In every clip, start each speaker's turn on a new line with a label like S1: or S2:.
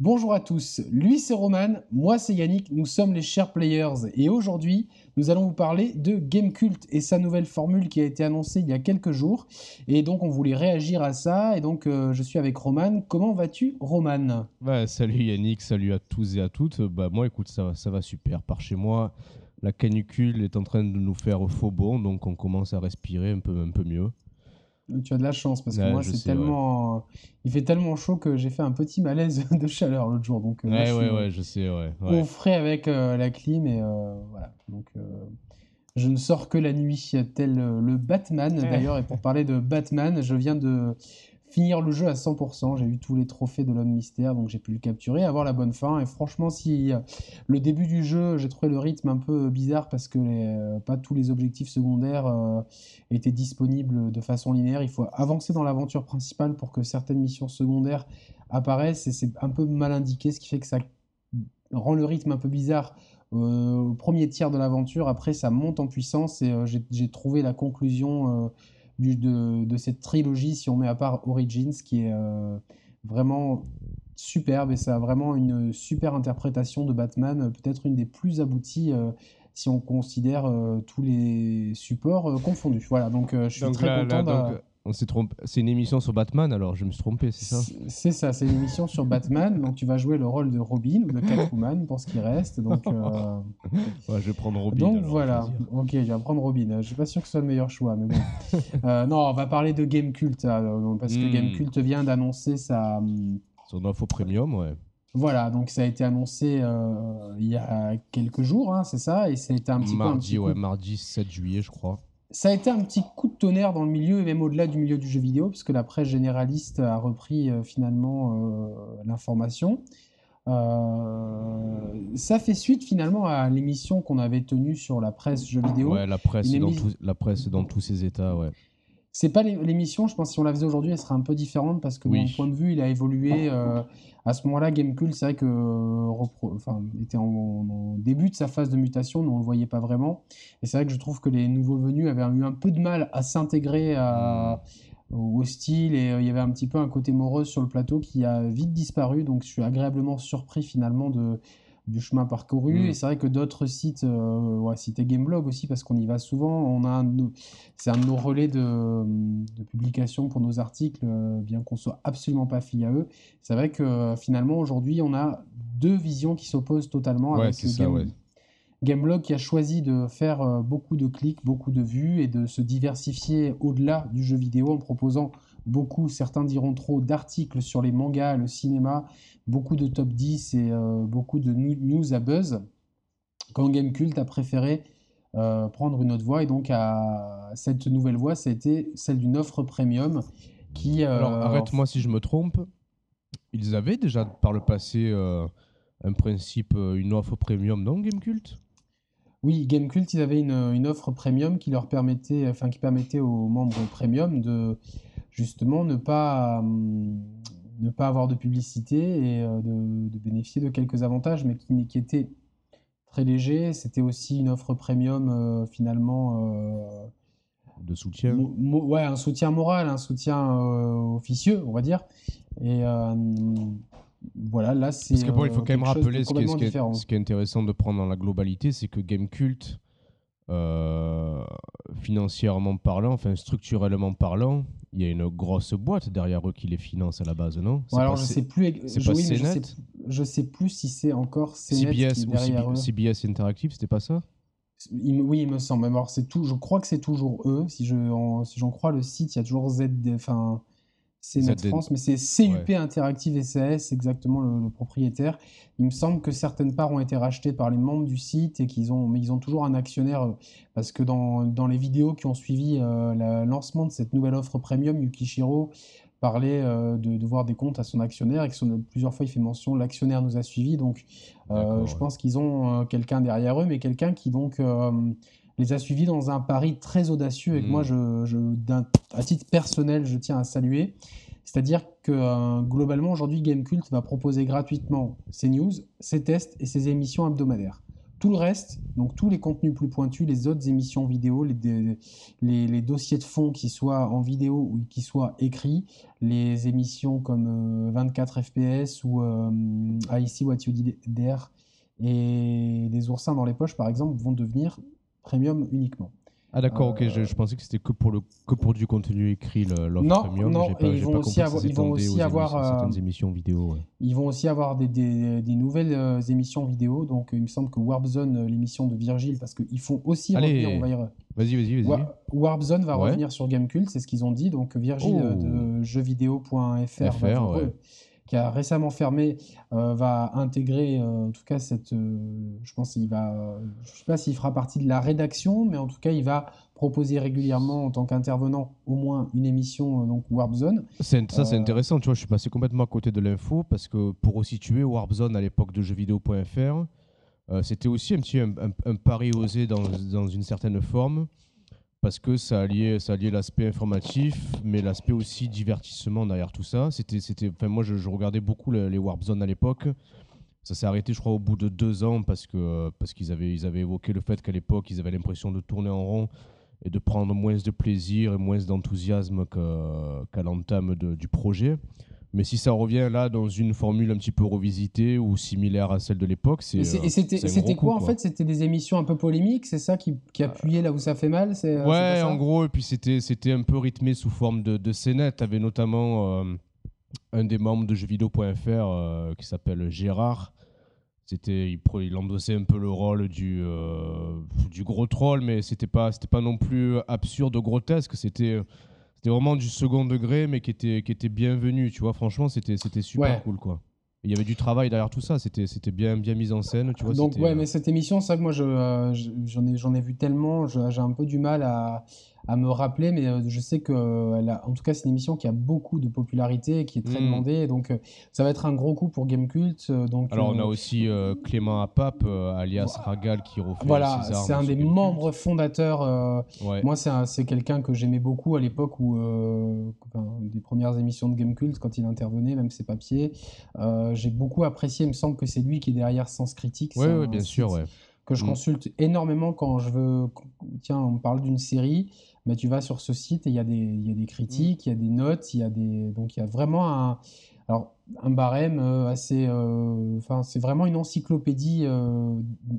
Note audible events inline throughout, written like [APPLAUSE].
S1: Bonjour à tous, lui c'est Roman, moi c'est Yannick, nous sommes les Share Players et aujourd'hui nous allons vous parler de Gamecult et sa nouvelle formule qui a été annoncée il y a quelques jours et donc on voulait réagir à ça et donc euh, je suis avec Roman. Comment vas-tu Roman?
S2: Bah, Salut Yannick, salut à tous et à toutes. Bah, moi écoute ça, ça va super par chez moi. La canicule est en train de nous faire faux bon donc on commence à respirer un peu, un peu mieux.
S1: Tu as de la chance parce que moi, c'est tellement. Il fait tellement chaud que j'ai fait un petit malaise [LAUGHS] de chaleur l'autre jour. Donc,
S2: euh, ouais, je sais, ouais. Au
S1: frais avec euh, la clim et euh, voilà. Donc, je ne sors que la nuit, tel le Batman d'ailleurs. Et pour parler de Batman, je viens de finir le jeu à 100%. J'ai eu tous les trophées de l'homme mystère, donc j'ai pu le capturer, avoir la bonne fin. Et franchement, si euh, le début du jeu, j'ai trouvé le rythme un peu bizarre parce que euh, pas tous les objectifs secondaires euh, étaient disponibles de façon linéaire. Il faut avancer dans l'aventure principale pour que certaines missions secondaires apparaissent et c'est un peu mal indiqué, ce qui fait que ça rend le rythme un peu bizarre au premier tiers de l'aventure. Après, ça monte en puissance et j'ai trouvé la conclusion de, cette trilogie, si on met à part Origins, qui est euh, vraiment superbe et ça a vraiment une super interprétation de Batman, peut-être une des plus abouties euh, si on considère euh, tous les supports confondus. Voilà, donc je suis très content.
S2: On s'est trompé. C'est une émission sur Batman, alors je me suis trompé, c'est ça?
S1: C'est ça, c'est une émission sur Batman. Donc tu vas jouer le rôle de Robin ou de Catwoman pour ce qui reste. Donc, euh, [LAUGHS]
S2: je vais prendre Robin.
S1: Donc voilà, ok, je vais prendre Robin. Je suis pas sûr que ce soit le meilleur choix, mais bon. Euh, non, on va parler de Game Cult, euh, parce que Game hmm. Cult vient d'annoncer sa.
S2: Son info premium, ouais.
S1: Voilà, donc ça a été annoncé il y a quelques jours, hein, c'est ça, et ça a été un petit
S2: mardi,
S1: peu.
S2: ouais, mardi 7 juillet, je crois
S1: ça a été un petit coup de tonnerre dans le milieu et même au-delà du milieu du jeu vidéo, parce que la presse généraliste a repris euh, finalement euh, l'information. Euh, ça fait suite finalement à l'émission qu'on avait tenue sur la presse jeu vidéo.
S2: Ouais, la presse, dans, la presse dans tous ses états, ouais.
S1: C'est pas l'émission, je pense, si on la faisait aujourd'hui, elle serait un peu différente parce que mon point de vue, il a évolué. Euh, à ce moment-là, Gamecube, c'est vrai que enfin, était en, début de sa phase de mutation, mais on le voyait pas vraiment. Et c'est vrai que je trouve que les nouveaux venus avaient eu un peu de mal à s'intégrer au style et euh, il y avait un petit peu un côté morose sur le plateau qui a vite disparu. Donc je suis agréablement surpris finalement de du chemin parcouru. Mm. Et c'est vrai que d'autres sites, euh, ouais, site Gameblog aussi, parce qu'on y va souvent, on a c'est un de nos relais de, de, publication pour nos articles, euh, bien qu'on soit absolument pas affilié à eux. C'est vrai que euh, finalement aujourd'hui, on a deux visions qui s'opposent totalement.
S2: avec ça,
S1: Gameblog qui a choisi de faire beaucoup de clics, beaucoup de vues et de se diversifier au-delà du jeu vidéo en proposant beaucoup, certains diront trop, d'articles sur les mangas, le cinéma, beaucoup de top 10 et euh, beaucoup de news à buzz. Quand Gamecult a préféré euh, prendre une autre voie et donc à cette nouvelle voie, ça a été celle d'une offre premium qui.
S2: Euh, Alors arrête-moi si je me trompe. Ils avaient déjà par le passé un principe, une offre premium dans Gamecult
S1: oui, Gamecult, ils avaient une, une, offre premium qui leur permettait, enfin qui permettait aux membres premium de justement ne pas, hum, ne pas avoir de publicité et euh, de, bénéficier de quelques avantages, mais qui, qui étaient très légers. C'était aussi une offre premium euh, finalement. Euh,
S2: de soutien
S1: Ouais, un soutien moral, un soutien officieux, on va dire. Et voilà, là c'est.
S2: Parce que bon, il faut quand même rappeler ce qui, est, ce, qui est, ce qui, est, intéressant de prendre dans la globalité, c'est que Gamecult, financièrement parlant, enfin structurellement parlant, il y a une grosse boîte derrière eux qui les finance à la base, non?
S1: Alors je sais plus. C'est pas je, sais, je sais plus si c'est encore CNET CBS qui est derrière eux.
S2: CBS Interactive, c'était pas ça?
S1: Oui, il me semble. Alors c'est tout. Je crois que c'est toujours eux. Si je, si j'en crois le site, il y a toujours Z. Enfin, c'est Net France, mais c'est CUP Interactive SAS, exactement le, propriétaire. Il me semble que certaines parts ont été rachetées par les membres du site et qu'ils ont, mais ils ont toujours un actionnaire euh, parce que dans, dans les vidéos qui ont suivi euh, le lancement de cette nouvelle offre premium, Yukishiro parlait euh, de, de, voir des comptes à son actionnaire et que plusieurs fois il fait mention l'actionnaire nous a suivis. Donc, je pense qu'ils ont quelqu'un derrière eux, mais quelqu'un qui donc les a suivis dans un pari très audacieux et que moi, je, à titre personnel, je tiens à saluer. C'est-à-dire que euh, globalement, aujourd'hui, Gamecult va proposer gratuitement ses news, ses tests et ses émissions hebdomadaires tout le reste, donc tous les contenus plus pointus, les autres émissions vidéo, les, les, dossiers de fond qui soient en vidéo ou qui soient écrits, les émissions comme 24 FPS ou euh, I See What You Did There et les oursins dans les poches par exemple vont devenir premium uniquement.
S2: Ah d'accord, ok, je, pensais que c'était que pour le que pour du contenu écrit l'offre
S1: non,
S2: premium.
S1: Non, pas, ils, vont aussi avoir, ils vont aussi avoir
S2: émissions, certaines émissions vidéo.
S1: Ils vont aussi avoir des, des, des nouvelles euh, émissions vidéo. Donc il me semble que Warp Zone, euh, l'émission de Virgile, parce qu'ils font aussi
S2: Allez, revenir. Vas-y, vas-y, vas-y.
S1: Warp Zone va revenir sur Gamecult, c'est ce qu'ils ont dit. Donc Virgile oh. de jeuxvideo.fr qui a récemment fermé, euh, va intégrer, euh, en tout cas, cette. Euh, je pense qu'il va. Je ne sais pas s'il fera partie de la rédaction, mais en tout cas, il va proposer régulièrement, en tant qu'intervenant, au moins une émission, donc Warp Zone.
S2: ça, c'est intéressant, tu vois, je suis passé complètement à côté de l'info, parce que pour resituer Warp Zone à l'époque de jeuxvideo.fr, c'était aussi un petit un, un, pari osé dans, dans une certaine forme parce que ça alliait, ça alliait l'aspect informatif, mais l'aspect aussi divertissement derrière tout ça. C'était, c'était, enfin, moi, je, regardais beaucoup les, Warp Zone à l'époque. Ça s'est arrêté, je crois, au bout de deux ans parce, que, parce qu'ils avaient, ils avaient évoqué le fait qu'à l'époque, ils avaient l'impression de tourner en rond et de prendre moins de plaisir et moins d'enthousiasme qu'à, l'entame du projet. Mais si ça revient là dans une formule un petit peu revisitée ou similaire à celle de l'époque, c'est.
S1: Et euh, c'était quoi, en fait? C'était des émissions un peu polémiques, c'est ça qui, qui appuyait là où ça fait mal
S2: euh, Ouais, en gros, et puis c'était un peu rythmé sous forme de, de scénette. Tu avais notamment euh, un des membres de jeuxvideo.fr qui s'appelle Gérard. C'était, il, il, endossait un peu le rôle du, du gros troll, mais c'était pas, pas non plus absurde, grotesque. C'était c'était vraiment du second degré, mais qui était, qui était bienvenu, tu vois. Franchement, c'était, c'était super cool, quoi. Il y avait du travail derrière tout ça, c'était, c'était bien, bien mis en scène, tu vois.
S1: Donc, ouais,
S2: euh,
S1: mais cette émission, c'est vrai que moi, je, euh, j'en, ai, j'en ai vu tellement, j'ai un peu du mal à, à me rappeler, mais euh, je sais que, elle a, en tout cas, c'est une émission qui a beaucoup de popularité, qui est très mm. demandée, donc euh, ça va être un gros coup pour Gamecult. Euh, donc,
S2: Alors, on a aussi Clément Apap, alias Ragal, qui refait
S1: Voilà, c'est un des membres fondateurs. Moi, c'est quelqu'un que j'aimais beaucoup à l'époque où, des premières émissions de Gamecult, quand il intervenait, même ses papiers. J'ai beaucoup apprécié, il me semble que c'est lui qui est derrière Sens Critique.
S2: Oui, bien sûr, ouais
S1: que je mm. consulte énormément quand je veux. Tiens, on parle d'une série, mais tu vas sur ce site et il y, a des, y a des critiques, il y a des notes, il y a des. Donc il y a vraiment un. Alors, un barème euh, assez. Euh, enfin, c'est vraiment une encyclopédie euh,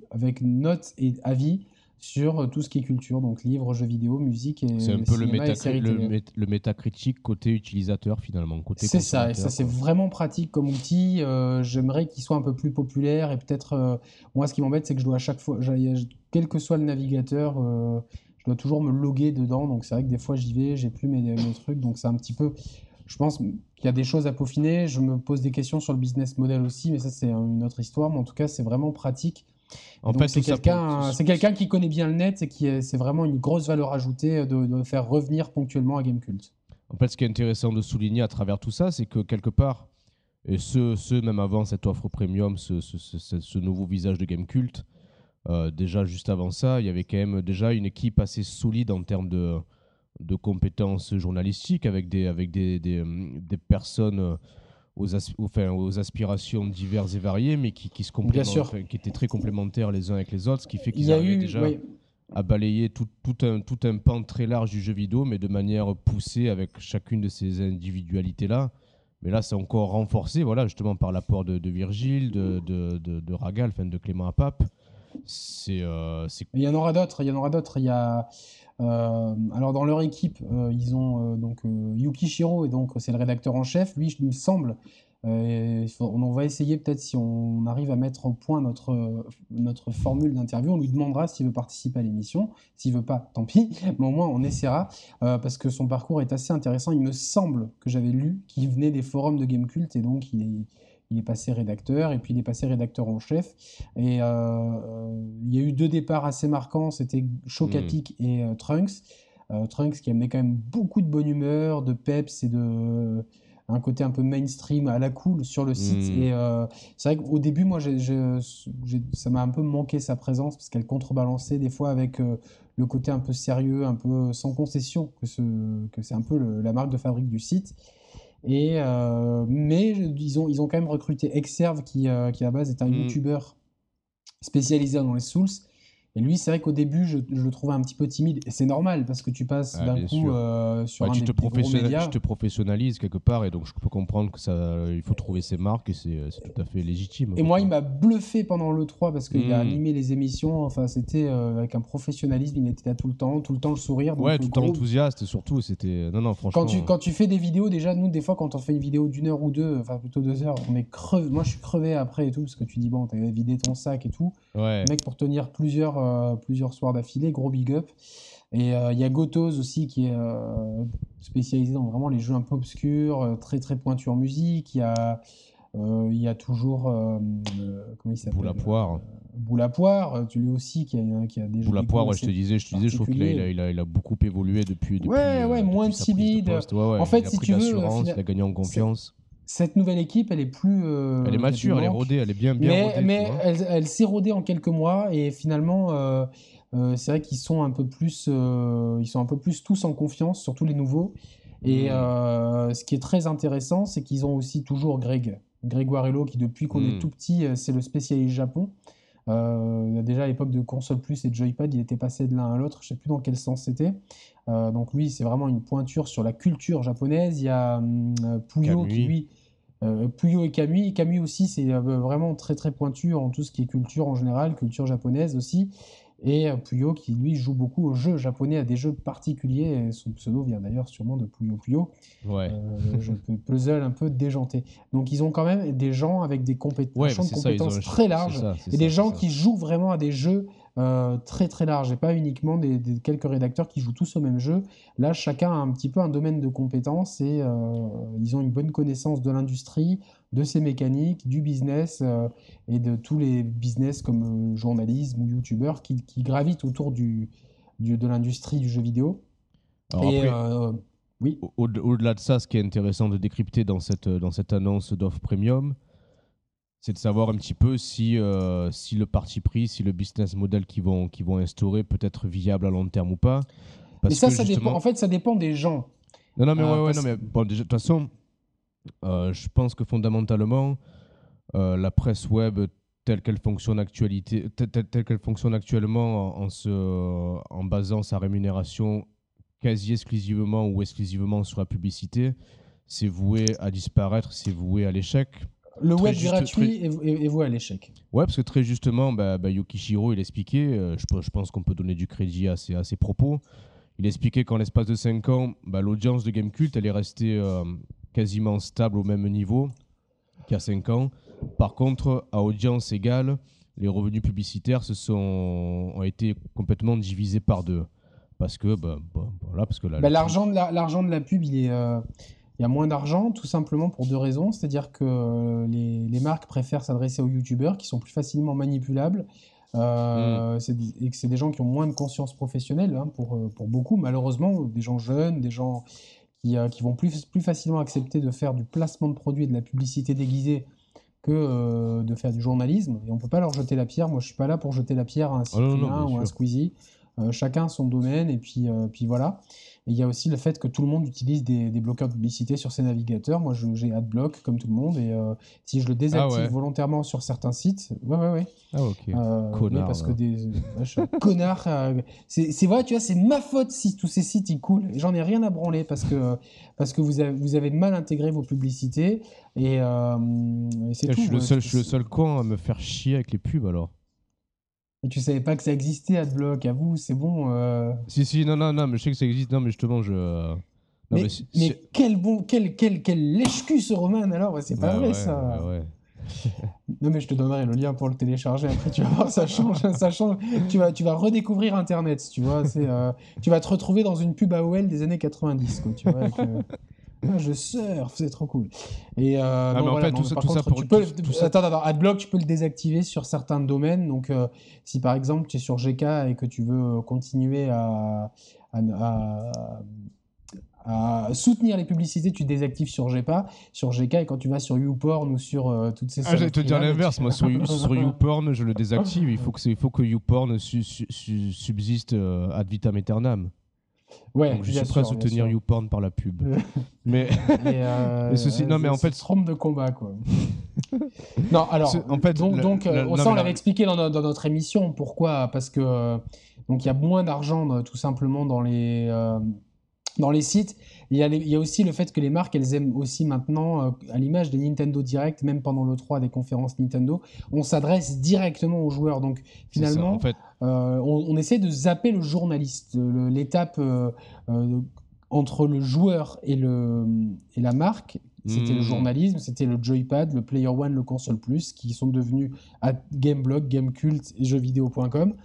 S1: avec notes et avis sur tout ce qui est culture, donc livres, jeux vidéo, musique et
S2: C'est un peu le, le, métacritique côté utilisateur finalement.
S1: C'est ça, et ça c'est vraiment pratique comme outil. Euh, j'aimerais qu'il soit un peu plus populaire et peut-être, euh, moi ce qui m'embête c'est que je dois à chaque fois, quel que soit le navigateur, dois toujours me loguer dedans, donc c'est vrai que des fois j'y vais, j'ai plus mes, mes, trucs, donc c'est un petit peu... Je pense qu'il y a des choses à peaufiner, je me pose des questions sur le business model aussi, mais ça c'est une autre histoire, mais en tout cas c'est vraiment pratique. En fait, c'est quelqu'un, c'est quelqu'un qui connaît bien le net et qui c'est vraiment une grosse valeur ajoutée de, faire revenir ponctuellement à Gamecult.
S2: En fait, ce qui est intéressant de souligner à travers tout ça, c'est que quelque part, et ce, ce, même avant cette offre premium, ce, ce, ce nouveau visage de Gamecult, euh, déjà juste avant ça, il y avait quand même déjà une équipe assez solide en termes de, de compétences journalistiques avec des, avec des, des, des personnes aux, enfin, aux aspirations diverses et variées, mais qui, qui se complémentent, qui étaient très complémentaires les uns avec les autres, ce qui fait qu'ils arrivaient déjà à balayer tout, tout, un, tout un pan très large du jeu vidéo, mais de manière poussée avec chacune de ces individualités-là. Mais là, c'est encore renforcé, voilà, justement par l'apport de, de, Virgile, de, de, de, Ragal, enfin, de Clément Apap.
S1: Euh, il y en aura d'autres. Il y en aura d'autres. Il y a euh, alors dans leur équipe, euh, ils ont donc Yuki Shiro et donc c'est le rédacteur en chef. Lui, il me semble, on va essayer peut-être si on arrive à mettre au point notre, notre formule d'interview, on lui demandera s'il veut participer à l'émission. S'il veut pas, tant pis, [LAUGHS] mais au moins on essaiera parce que son parcours est assez intéressant. Il me semble que j'avais lu qu'il venait des forums de Gamecult et donc il est il est passé rédacteur et puis il est passé rédacteur en chef. Et euh, il y a eu deux départs assez marquants, c'était Chocatic hmm. et euh, Trunks. Euh, Trunks qui amenait quand même beaucoup de bonne humeur, de peps et de un côté un peu mainstream à la cool sur le site. Hmm. Et c'est vrai qu'au début, moi, ça m'a un peu manqué sa présence parce qu'elle contrebalançait des fois avec le côté un peu sérieux, un peu sans concession, que, ce, que c'est un peu la marque de fabrique du site. Et, euh, mais ils ont, ils ont quand même recruté Exerve, qui, euh, qui à base est un mm. YouTuber spécialisé dans les Souls. Et lui, c'est vrai qu'au début, je, le trouvais un petit peu timide. Et c'est normal, parce que tu passes
S2: Ah,
S1: d'un coup euh, sur
S2: Ouais,
S1: un
S2: tu,
S1: des,
S2: te
S1: gros médias.
S2: tu te professionnalises quelque part et donc je peux comprendre que ça, il faut trouver ses marques et c'est c'est tout à fait légitime.
S1: Et moi, il m'a bluffé pendant le 3 parce qu'il a
S2: Mm.
S1: animé les émissions. Enfin, c'était euh, avec un professionnalisme. Il était là tout le temps, tout le temps le sourire. donc
S2: Ouais, tout le temps
S1: gros-
S2: enthousiaste surtout. C'était non non franchement.
S1: Quand tu, quand tu fais des vidéos, déjà, nous, des fois, quand on fait une vidéo d'une heure ou deux, enfin plutôt deux heures, on est crevé. Moi, je suis crevé après et tout, parce que tu dis, bon, t'as vidé ton sac et tout.
S2: Ouais.
S1: Le mec, pour tenir plusieurs, euh, plusieurs soirs d'affilée, gros big up. Et euh, il y a Gotos aussi, qui est euh, spécialisé dans vraiment les jeux un peu obscurs, très très pointu en musique. Il y a, il y a toujours. comment il s'appelle
S2: Boule à poire.
S1: Boule à poire, tu lui aussi, qui a, qui a des
S2: la
S1: vidéo
S2: poire, ouais, je te disais, je te disais, je trouve qu'il a, il a, il a, beaucoup évolué depuis. depuis
S1: Ouais, ouais, moins
S2: de poste. Ouais, ouais,
S1: En fait,
S2: il a
S1: si
S2: pris
S1: tu
S2: de
S1: veux,
S2: l'assurance, il a gagné en confiance.
S1: Cette nouvelle équipe, elle est plus. euh,
S2: elle est mature, elle est rodée, elle est bien, bien
S1: mais,
S2: rodée.
S1: mais elle, elle s'est rodée en quelques mois et finalement, euh, euh, c'est vrai qu'ils sont un peu plus, ils sont un peu plus tous en confiance, surtout les nouveaux. Et
S2: Mm.
S1: euh, ce qui est très intéressant, c'est qu'ils ont aussi toujours Greg, Grégoire Hello, qui depuis qu'on est tout petit, c'est le spécialiste Japon. Euh, déjà à l'époque de console plus et de joypad, il était passé de l'un à l'autre. Je sais plus dans quel sens c'était. Euh, donc lui, c'est vraiment une pointure sur la culture japonaise. Il y a euh, Puyo qui lui Puyo et Kamui. Kamui aussi, c'est vraiment très très pointu en tout ce qui est culture en général, culture japonaise aussi. Et euh, Puyo qui lui joue beaucoup aux jeux japonais, à des jeux particuliers. Son pseudo vient d'ailleurs sûrement de Puyo Puyo,
S2: Ouais.
S1: euh, jeu puzzle un peu déjanté. Donc ils ont quand même des gens avec des
S2: Ouais,
S1: de
S2: ça,
S1: compétences très
S2: c'est
S1: large
S2: ça, c'est
S1: et
S2: ça,
S1: des gens qui jouent vraiment à des jeux euh, très très larges et pas uniquement des, des quelques rédacteurs qui jouent tous au même jeu. Là, chacun a un petit peu un domaine de compétences et euh, ils ont une bonne connaissance de l'industrie, de ses mécaniques, du business euh, et de tous les business comme journalisme ou youtubeur qui, qui gravitent autour du, du- de l'industrie du jeu vidéo.
S2: Alors
S1: et
S2: après,
S1: oui,
S2: au- au- Au-delà de ça, ce qui est intéressant de décrypter dans cette, dans cette annonce d'offre premium, c'est de savoir un petit peu si, euh, si le parti pris, si le business model qu'ils vont, qu'ils vont instaurer peut être viable à long terme ou pas. Parce
S1: mais ça,
S2: que
S1: ça
S2: justement-
S1: dépend. En fait, ça dépend des gens.
S2: Non, non, mais,
S1: Euh,
S2: ouais, ouais,
S1: parce-
S2: non, mais bon, de toute façon, euh, je pense que fondamentalement, la presse web telle qu'elle fonctionne, actualité, telle, telle- fonctionne actuellement en, en se, en basant sa rémunération quasi exclusivement ou exclusivement sur la publicité, c'est voué à disparaître, c'est voué à l'échec.
S1: Le
S2: Très
S1: web
S2: juste,
S1: gratuit est voué à l'échec.
S2: Ouais, parce que très justement, bah, bah, il expliquait, euh, je, pe- je pense qu'on peut donner du crédit à ses, à ses propos, il expliquait qu'en l'espace de 5 ans, bah, l'audience de Gamecult, elle est restée euh, quasiment stable au même niveau qu'il y a 5 ans. Par contre, à audience égale, les revenus publicitaires se sont, ont été complètement divisés par deux. Parce que, bah, bah, voilà, parce que la-
S1: L'argent de, la, l'argent de la pub, il est, euh, il y a moins d'argent, tout simplement pour deux raisons. C'est-à-dire que euh, les, les marques préfèrent s'adresser aux youtubeurs qui sont plus facilement manipulables. euh, des- et que c'est des gens qui ont moins de conscience professionnelle hein, pour, euh, pour beaucoup, malheureusement, des gens jeunes, des gens qui, euh, qui vont plus, plus facilement accepter de faire du placement de produits et de la publicité déguisée que euh, de faire du journalisme. Et on peut pas leur jeter la pierre. Moi, je suis pas là pour jeter la pierre à un
S2: non,
S1: Cyprien ou à un. Squeezie. Chacun son domaine et puis, puis voilà. Et il y a aussi le fait que tout le monde utilise des, des bloqueurs de publicité sur ses navigateurs. Moi, je- j'ai AdBlock comme tout le monde et euh, si je le désactive
S2: Ah ouais.
S1: volontairement sur certains sites, ouais, ouais, ouais.
S2: Ah, ok.
S1: Euh,
S2: Connard,
S1: parce que des ouais, je suis un connard. euh, c'est vrai, tu vois, c'est ma faute si tous ces sites ils coulent. J'en ai rien à branler parce que parce que vous avez vous avez mal intégré vos publicités et, et c'est
S2: je,
S1: tout.
S2: suis le seul, je suis le seul con à me faire chier avec les pubs alors.
S1: Et tu savais pas que ça existait AdBlock. À vous, c'est bon. euh,
S2: Si, si, non, non, non, mais je sais que ça existe. Non, mais justement, je. euh, Non,
S1: mais,
S2: mais si-
S1: mais
S2: si-
S1: quel bon, quel, quel, quel lèche-cul ce Roman alors, c'est pas
S2: Ouais,
S1: vrai
S2: ouais,
S1: ça.
S2: ouais. [LAUGHS]
S1: Non mais je te donnerai le lien pour le télécharger après, tu vas voir, ça change, ça change. Tu vas, tu vas redécouvrir Internet, tu vois. C'est, euh, tu vas te retrouver dans une pub AOL des années 90, quoi, tu vois. avec, euh, je surfe, c'est trop cool. Et euh,
S2: mais
S1: non,
S2: en
S1: voilà,
S2: fait,
S1: non,
S2: tout ça-
S1: par
S2: tout ça
S1: contre,
S2: pour-
S1: tu peux,
S2: tout- tout ça-
S1: attends, attends, AdBlock, tu peux le désactiver sur certains domaines. Donc, euh, si par exemple tu es sur GK et que tu veux continuer à, à, à- à soutenir les publicités, tu désactives sur GPA, sur GK, et quand tu vas sur YouPorn ou sur euh, toutes ces
S2: Ah, j'allais te dire l'inverse. Moi, sur, [LAUGHS] sur YouPorn, je le désactive. Il faut que, il faut que YouPorn su- su- su- subsiste euh, ad vitam aeternam.
S1: Ouais,
S2: Donc, je suis prêt à soutenir. YouPorn par la pub.
S1: Euh, [LAUGHS]
S2: mais
S1: euh, [LAUGHS]
S2: Mais ceci- non, mais en fait-
S1: c'est trompe de combat quoi. [LAUGHS] non, alors
S2: C'est- en fait,
S1: donc, donc euh,
S2: non,
S1: ça on
S2: la-
S1: l'avait expliqué dans, no- dans notre émission. Pourquoi? Parce que donc il y a moins d'argent tout simplement dans les euh, dans les sites. Il y, a les- il y a aussi le fait que les marques, elles aiment aussi maintenant, euh, à l'image des Nintendo Direct, même pendant le 3 des conférences Nintendo, on s'adresse directement aux joueurs. Donc
S2: c'est ça,
S1: finalement,
S2: en fait,
S1: on, on essaie de zapper le journaliste. Le- L'étape euh, euh, entre le joueur et, le, et la marque, c'était le
S2: Mhm.
S1: journalisme, c'était le joypad, le Player One, le Console Plus, qui sont devenus à Gameblog, Gamecult et jeuxvideo.com.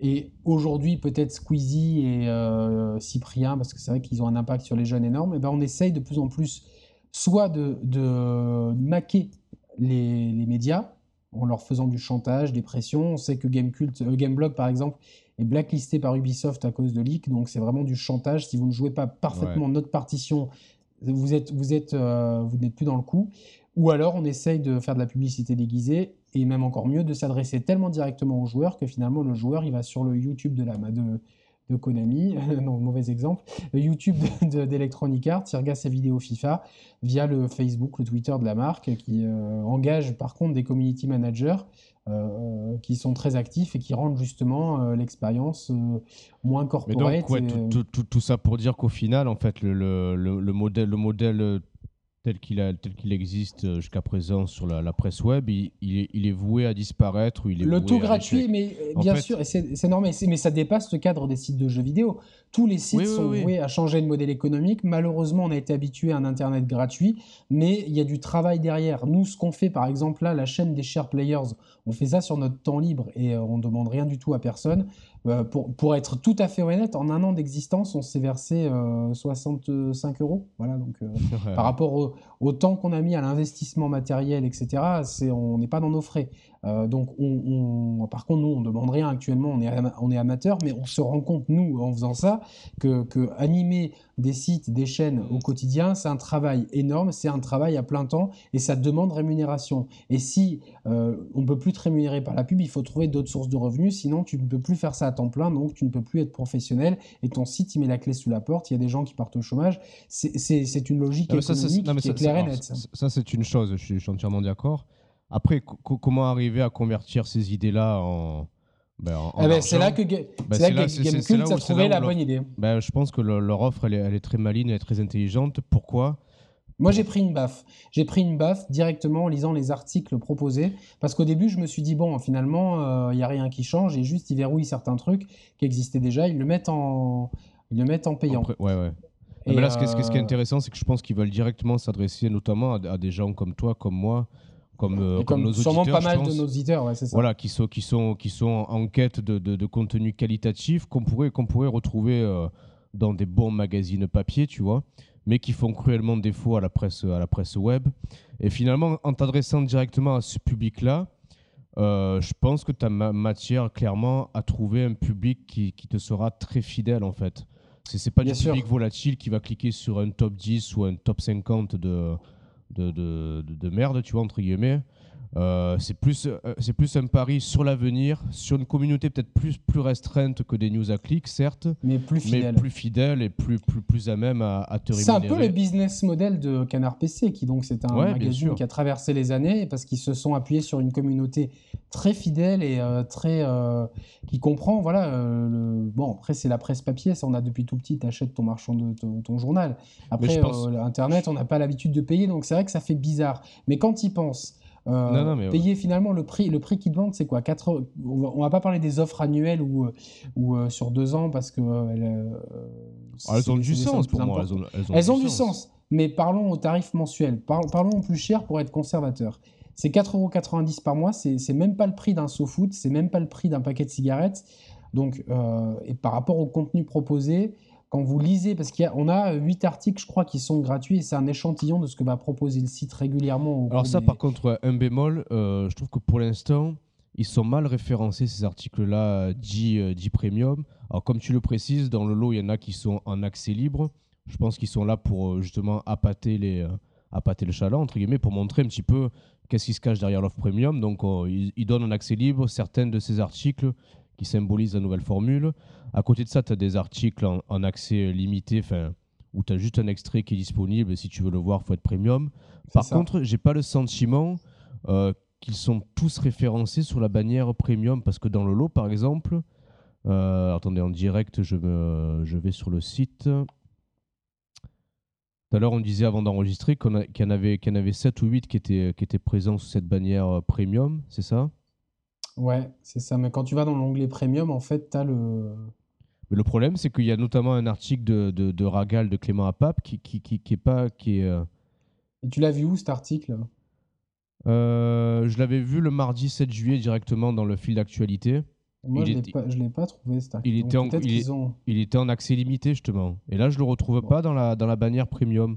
S1: Et aujourd'hui, peut-être Squeezie et euh, Cyprien, parce que c'est vrai qu'ils ont un impact sur les jeunes énorme, et ben on essaye de plus en plus soit de, de maquer les, les médias en leur faisant du chantage, des pressions. On sait que Gamecult, euh, Gameblog, par exemple, est blacklisté par Ubisoft à cause de leaks, donc c'est vraiment du chantage. Si vous ne jouez pas parfaitement notre partition, vous êtes, vous êtes, euh, vous n'êtes plus dans le coup. Ou alors on essaye de faire de la publicité déguisée et même encore mieux de s'adresser tellement directement au joueur que finalement le joueur il va sur le YouTube de la de, de Konami, [LAUGHS] non mauvais exemple, le YouTube de- de- d'Electronic Arts, il regarde ses vidéos FIFA via le Facebook, le Twitter de la marque qui euh, engage par contre des community managers euh, qui sont très actifs et qui rendent justement euh, l'expérience euh, moins
S2: Mais
S1: corporate.
S2: donc, ouais,
S1: et,
S2: tout,
S1: euh,
S2: tout- tout- tout ça pour dire qu'au final, en fait, le, le- le- le modèle, le modèle euh, tel qu'il existe euh, jusqu'à présent sur la, la presse web, il, il est, il est voué à disparaître. ou Il est
S1: Le tout gratuit, mais euh,
S2: En
S1: bien
S2: fait-
S1: sûr, c'est normal, mais ça dépasse le cadre des sites de jeux vidéo. Tous les sites
S2: Oui, oui,
S1: sont
S2: oui.
S1: voués à changer de modèle économique. Malheureusement, on a été habitué à un Internet gratuit, mais il y a du travail derrière. Nous, ce qu'on fait, par exemple, là, la chaîne des Share Players, on fait ça sur notre temps libre et euh, on ne demande rien du tout à personne. Euh, pour, pour être tout à fait honnête, en un an d'existence, on s'est versé euh, 65 euros. Voilà, donc euh,
S2: Ouais.
S1: par rapport au, au temps qu'on a mis à l'investissement matériel, etc., c'est, on n'est pas dans nos frais. Euh, donc, on, on- par contre, nous, on ne demande rien actuellement, on est, ama- on est amateur, mais on se rend compte, nous, en faisant ça, que, que animer des sites, des chaînes au quotidien, c'est un travail énorme, c'est un travail à plein temps et ça demande rémunération. Et si euh, on ne peut plus te rémunérer par la pub, il faut trouver d'autres sources de revenus, sinon tu ne peux plus faire ça à temps plein, donc tu ne peux plus être professionnel et ton site, il met la clé sous la porte, il y a des gens qui partent au chômage. C'est- une logique
S2: Non, ça, ça,
S1: économique
S2: non, mais
S1: qui est
S2: ça-
S1: claire et
S2: alors,
S1: nette. ça.
S2: ça, ça, c'est une chose, je suis, je suis entièrement d'accord. Après, co- co- comment arriver à convertir ces idées-là en. ben, en- en
S1: Ah ben, c'est là que,
S2: Ben,
S1: là
S2: là-
S1: que
S2: là
S1: a trouvé la bonne idée.
S2: Ben, je pense que le- leur offre, elle est, elle est très maligne, elle est très intelligente. Pourquoi?
S1: Moi, j'ai pris une baffe. J'ai pris une baffe directement en lisant les articles proposés. Parce qu'au début, je me suis dit, bon, finalement, il n'y a rien qui change. Et juste, ils verrouillent certains trucs qui existaient déjà. Ils le mettent en, ils le mettent en payant.
S2: Après- Ouais, ouais.
S1: Et,
S2: mais là, ce qui est, ce qui
S1: euh,
S2: intéressant, c'est que je pense qu'ils veulent directement s'adresser notamment à, à des gens comme toi, comme moi, comme, euh, comme nos
S1: sûrement
S2: auditeurs.
S1: pas
S2: je
S1: mal
S2: pense.
S1: de nos auditeurs, ouais, c'est ça.
S2: Voilà, qui sont, qui sont, qui sont en quête de, de, de contenu qualitatif qu'on pourrait, qu'on pourrait retrouver euh, dans des bons magazines papier, tu vois, mais qui font cruellement défaut à la presse, à la presse web. Et finalement, en t'adressant directement à ce public-là, euh, je pense que tu as matière clairement à trouver un public qui, qui te sera très fidèle en fait. C'est pas
S1: Bien
S2: du
S1: sûr.
S2: public volatile qui va cliquer sur un top 10 ou un top 50 de, de, de, de- de merde, tu vois, entre guillemets. Euh, c'est plus, euh, c'est plus un pari sur l'avenir, sur une communauté peut-être plus, plus restreinte que des news à clics, certes,
S1: Mais plus
S2: mais
S1: fidèle.
S2: plus fidèle et plus, plus, plus à même à, à te
S1: C'est un
S2: rémunérer.
S1: peu le business model de Canard PC, qui donc c'est un
S2: Ouais,
S1: magazine qui a traversé les années parce qu'ils se sont appuyés sur une communauté très fidèle et euh, très euh, qui comprend. Voilà, le... bon après c'est la presse papier, ça on a depuis tout petit. T'achètes ton marchand de ton, ton journal. Après
S2: pense-
S1: Internet, on n'a pas l'habitude de payer, donc c'est vrai que ça fait bizarre. Mais quand ils pensent. Euh,
S2: Non, non, mais ouais.
S1: payer finalement le prix, le prix qu'ils te vendent, c'est quoi? 4 On va, on va pas parler des offres annuelles ou, euh, ou euh, sur deux ans parce que euh, elles,
S2: Ah, elles ont du sens pour moi. Elles ont,
S1: Elles ont du sens, mais parlons au tarif mensuel. Par- parlons au plus cher pour être conservateur. C'est 4,90€ par mois, c'est même pas le prix d'un SoFoot, c'est même pas le prix d'un paquet de cigarettes. Donc, et par rapport au contenu proposé, quand vous lisez, parce qu'on a, 8 articles, je crois, qui sont gratuits, et c'est un échantillon de ce que va proposer le site régulièrement.
S2: Alors ça,
S1: des-
S2: par contre, ouais, un bémol, euh, je trouve que pour l'instant, ils sont mal référencés, ces articles-là, dit, euh, dit premium. Alors comme tu le précises, dans le lot, il y en a qui sont en accès libre. Je pense qu'ils sont là pour euh, justement appâter, les, euh, appâter le chaland, entre guillemets, pour montrer un petit peu qu'est-ce qui se cache derrière l'offre premium. Donc euh, ils, ils donnent en accès libre certains de ces articles qui symbolisent la nouvelle formule. À côté de ça, tu as des articles en, accès limité, où tu as juste un extrait qui est disponible. Si tu veux le voir, il faut être premium. Par contre, j'ai pas le sentiment euh, qu'ils sont tous référencés sur la bannière premium. Parce que dans le lot, par exemple, euh, attendez, en direct, je, me, je vais sur le site. Tout à l'heure, on disait avant d'enregistrer qu'il y, en avait, qu avait 7 ou 8 qui étaient, qui étaient présents sous cette bannière euh, premium, c'est ça?
S1: Ouais, c'est ça. Mais quand tu vas dans l'onglet premium, en fait, tu as le.
S2: Mais le problème, c'est qu'il y a notamment un article de, de, de Ragal, de Clément Apap, qui, qui, qui, qui est pas. Qui est, euh,
S1: Et tu l'as vu où cet article?
S2: Euh, Je l'avais vu le mardi 7 juillet directement dans le fil d'actualité.
S1: Moi, je ne l'ai pas trouvé cet article.
S2: Il était, en, il, ont... il, était en accès limité, justement. Et là, je le retrouve pas dans la, dans la bannière premium.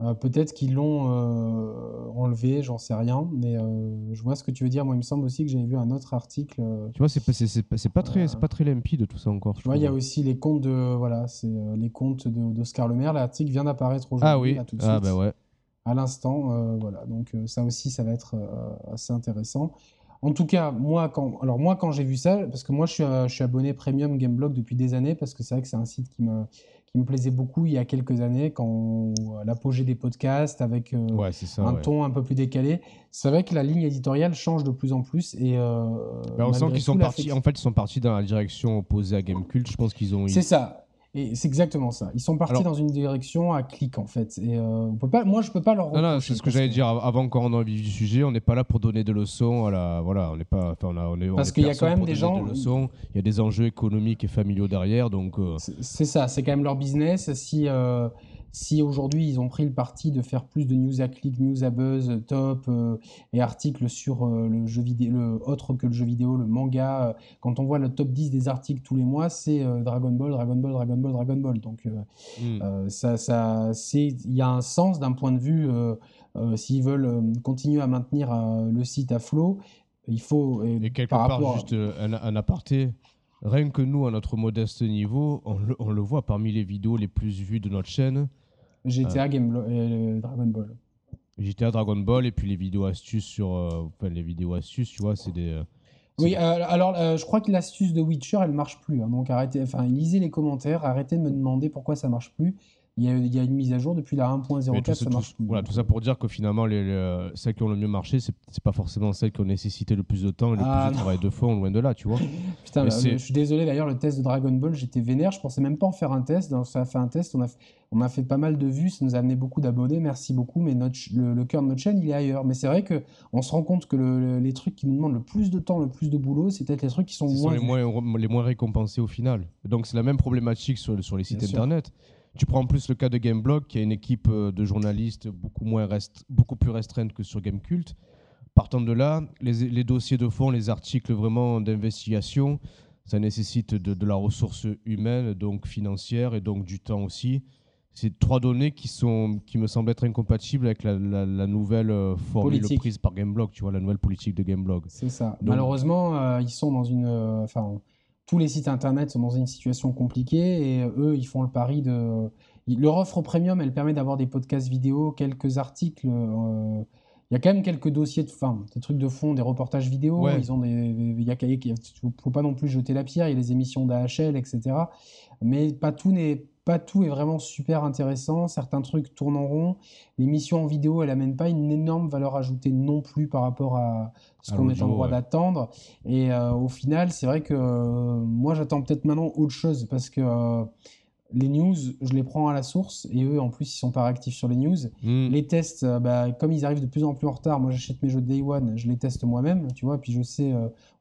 S1: Euh, peut-être qu'ils l'ont euh, enlevé, j'en sais rien, mais euh, je vois ce que tu veux dire. Moi, il me semble aussi que j'avais vu un autre article.
S2: tu vois, c'est pas, c'est, pas très, c'est pas très limpide tout ça encore.
S1: Tu vois, il y a aussi les comptes de, voilà, c'est les comptes d'Oscar Le Maire. L'article vient d'apparaître aujourd'hui.
S2: Ah oui, tout de ah, bah ouais.
S1: À l'instant, voilà. Donc ça aussi, ça va être assez intéressant. En tout cas, moi, quand, alors moi, quand j'ai vu ça, parce que moi, je suis, je suis abonné Premium Gameblog depuis des années, parce que c'est vrai que c'est un site qui me qui me plaisait beaucoup il y a quelques années, quand l'apogée des podcasts avec euh, un ton un peu plus décalé. C'est vrai que la ligne éditoriale change de plus en plus. Et, euh,
S2: bah, on sent qu'ils sont partis. En fait, ils sont partis dans la direction opposée à Gamecult. Je pense qu'ils ont.
S1: C'est ça. Et c'est exactement ça. Ils sont partis dans une direction à clic en fait. Et euh, on peut pas, moi je peux pas leur.
S2: Non, non, c'est ce que j'allais dire avant qu'on rentre dans le vif du sujet. On n'est pas là pour donner des leçons. À la, voilà, on n'est pas. On a, on est,
S1: Parce qu'il y a quand même des gens.
S2: leçons. Il y a des enjeux économiques et familiaux derrière, donc. Euh,
S1: c'est ça. C'est quand même leur business. Si euh, si aujourd'hui ils ont pris le parti de faire plus de news à clic, news à buzz, top euh, et articles sur euh, le jeu vidéo, le autre que le jeu vidéo, le manga, euh, quand on voit le top 10 des articles tous les mois, c'est Dragon Ball, Dragon Ball, Dragon Ball, Dragon Ball. Donc hmm. ça, ça, il y a un sens d'un point de vue. S'ils veulent continuer à maintenir le site à flot, il faut.
S2: et quelque part, juste un, un aparté. Rien que nous, à notre modeste niveau, on le, on le, voit parmi les vidéos les plus vues de notre chaîne.
S1: GTA euh, Game euh, Dragon Ball.
S2: GTA Dragon Ball et puis les vidéos astuces sur. Euh, enfin, les vidéos astuces, tu vois, c'est des.
S1: Oui, alors je crois que l'astuce de Witcher, elle marche plus. Hein, donc arrêtez, enfin, lisez les commentaires, arrêtez de me demander pourquoi ça marche plus. Il y, a, il y, a, une mise à jour depuis la 1.04, ça marche
S2: tout, Voilà, tout ça pour dire que finalement, les, celles qui ont le mieux marché, c'est pas forcément celles qui ont nécessité le plus de temps et le ah, plus de travail de fond, loin de là, tu vois. [LAUGHS]
S1: Putain, je suis désolé d'ailleurs, le test de Dragon Ball, j'étais vénère, je pensais même pas en faire un test. Donc, ça a fait un test, on a, on a fait pas mal de vues, ça nous a amené beaucoup d'abonnés, merci beaucoup, mais notre, le, cœur de notre chaîne, il est ailleurs. Mais c'est vrai qu'on se rend compte que les trucs qui nous demandent le plus de temps, le plus de boulot, c'est peut-être les trucs qui sont, moins,
S2: les, moins, les moins récompensés au final. Donc c'est la même problématique sur, sur les sites internet. Tu prends en plus le cas de Gameblog, qui a une équipe euh, de journalistes beaucoup, moins beaucoup plus restreinte que sur Gamecult. Partant de là, les, dossiers de fond, les articles vraiment d'investigation, ça nécessite de, la ressource humaine, donc financière et donc du temps aussi. C'est trois données qui, sont, qui me semblent être incompatibles avec la, nouvelle euh, formule prise par Gameblog, tu vois, la nouvelle politique de Gameblog.
S1: C'est ça. Malheureusement, euh, ils sont dans une. Tous les sites internet sont dans une situation compliquée et eux, ils font le pari de. Leur offre premium, elle permet d'avoir des podcasts vidéo, quelques articles. Euh, il y a quand même quelques dossiers de fin, des trucs de fond, des reportages vidéo. Ils ont des, il y a, il faut pas non plus jeter la pierre. Il y a les émissions d'AHL, etc. Mais pas tout n'est pas tout est vraiment super intéressant. Certains trucs tournent en rond. L'émission en vidéo, elle amène pas une énorme valeur ajoutée non plus par rapport à ce qu'on est en droit d'attendre. Et euh, au final, c'est vrai que euh, moi, j'attends peut-être maintenant autre chose parce que euh, les news, je les prends à la source et eux, en plus, ils sont pas réactifs sur les news. Hmm. Les tests, bah, comme ils arrivent de plus en plus en retard, moi, j'achète mes jeux de Day One, je les teste moi-même, tu vois. Puis je sais,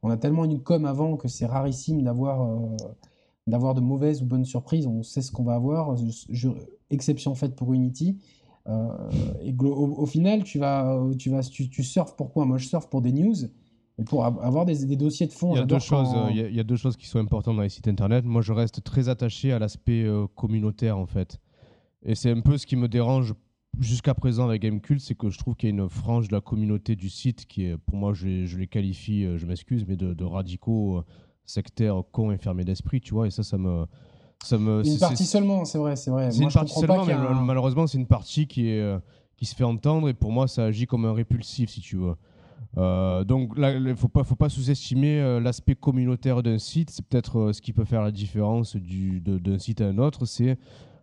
S1: on a tellement une com avant que c'est rarissime d'avoir d'avoir de mauvaises ou bonnes surprises. On sait ce qu'on va avoir. exception faite pour Unity. Euh, et au, final, tu vas, tu vas, tu, tu surfes pourquoi? Moi, je surfe pour des news et pour avoir des, des dossiers de fond.
S2: Il y, a deux choses, il, y a, deux choses qui sont importantes dans les sites internet. Moi, je reste très attaché à l'aspect euh, communautaire, en fait. Et c'est un peu ce qui me dérange jusqu'à présent avec Gamecult, c'est que je trouve qu'il y a une frange de la communauté du site qui est, pour moi, je, je les qualifie, euh, je m'excuse, mais de, de radicaux sectaire con et fermé d'esprit, tu vois, et ça, ça me. Ça me
S1: une partie seulement, c'est vrai, c'est vrai.
S2: C'est une partie seulement, mais malheureusement, c'est une partie qui, est, euh, qui se fait entendre, et pour moi, ça agit comme un répulsif, si tu veux. Euh, donc là, il ne faut pas, faut pas sous-estimer euh, l'aspect communautaire d'un site. C'est peut-être ce qui peut faire la différence du, d'un site à un autre, c'est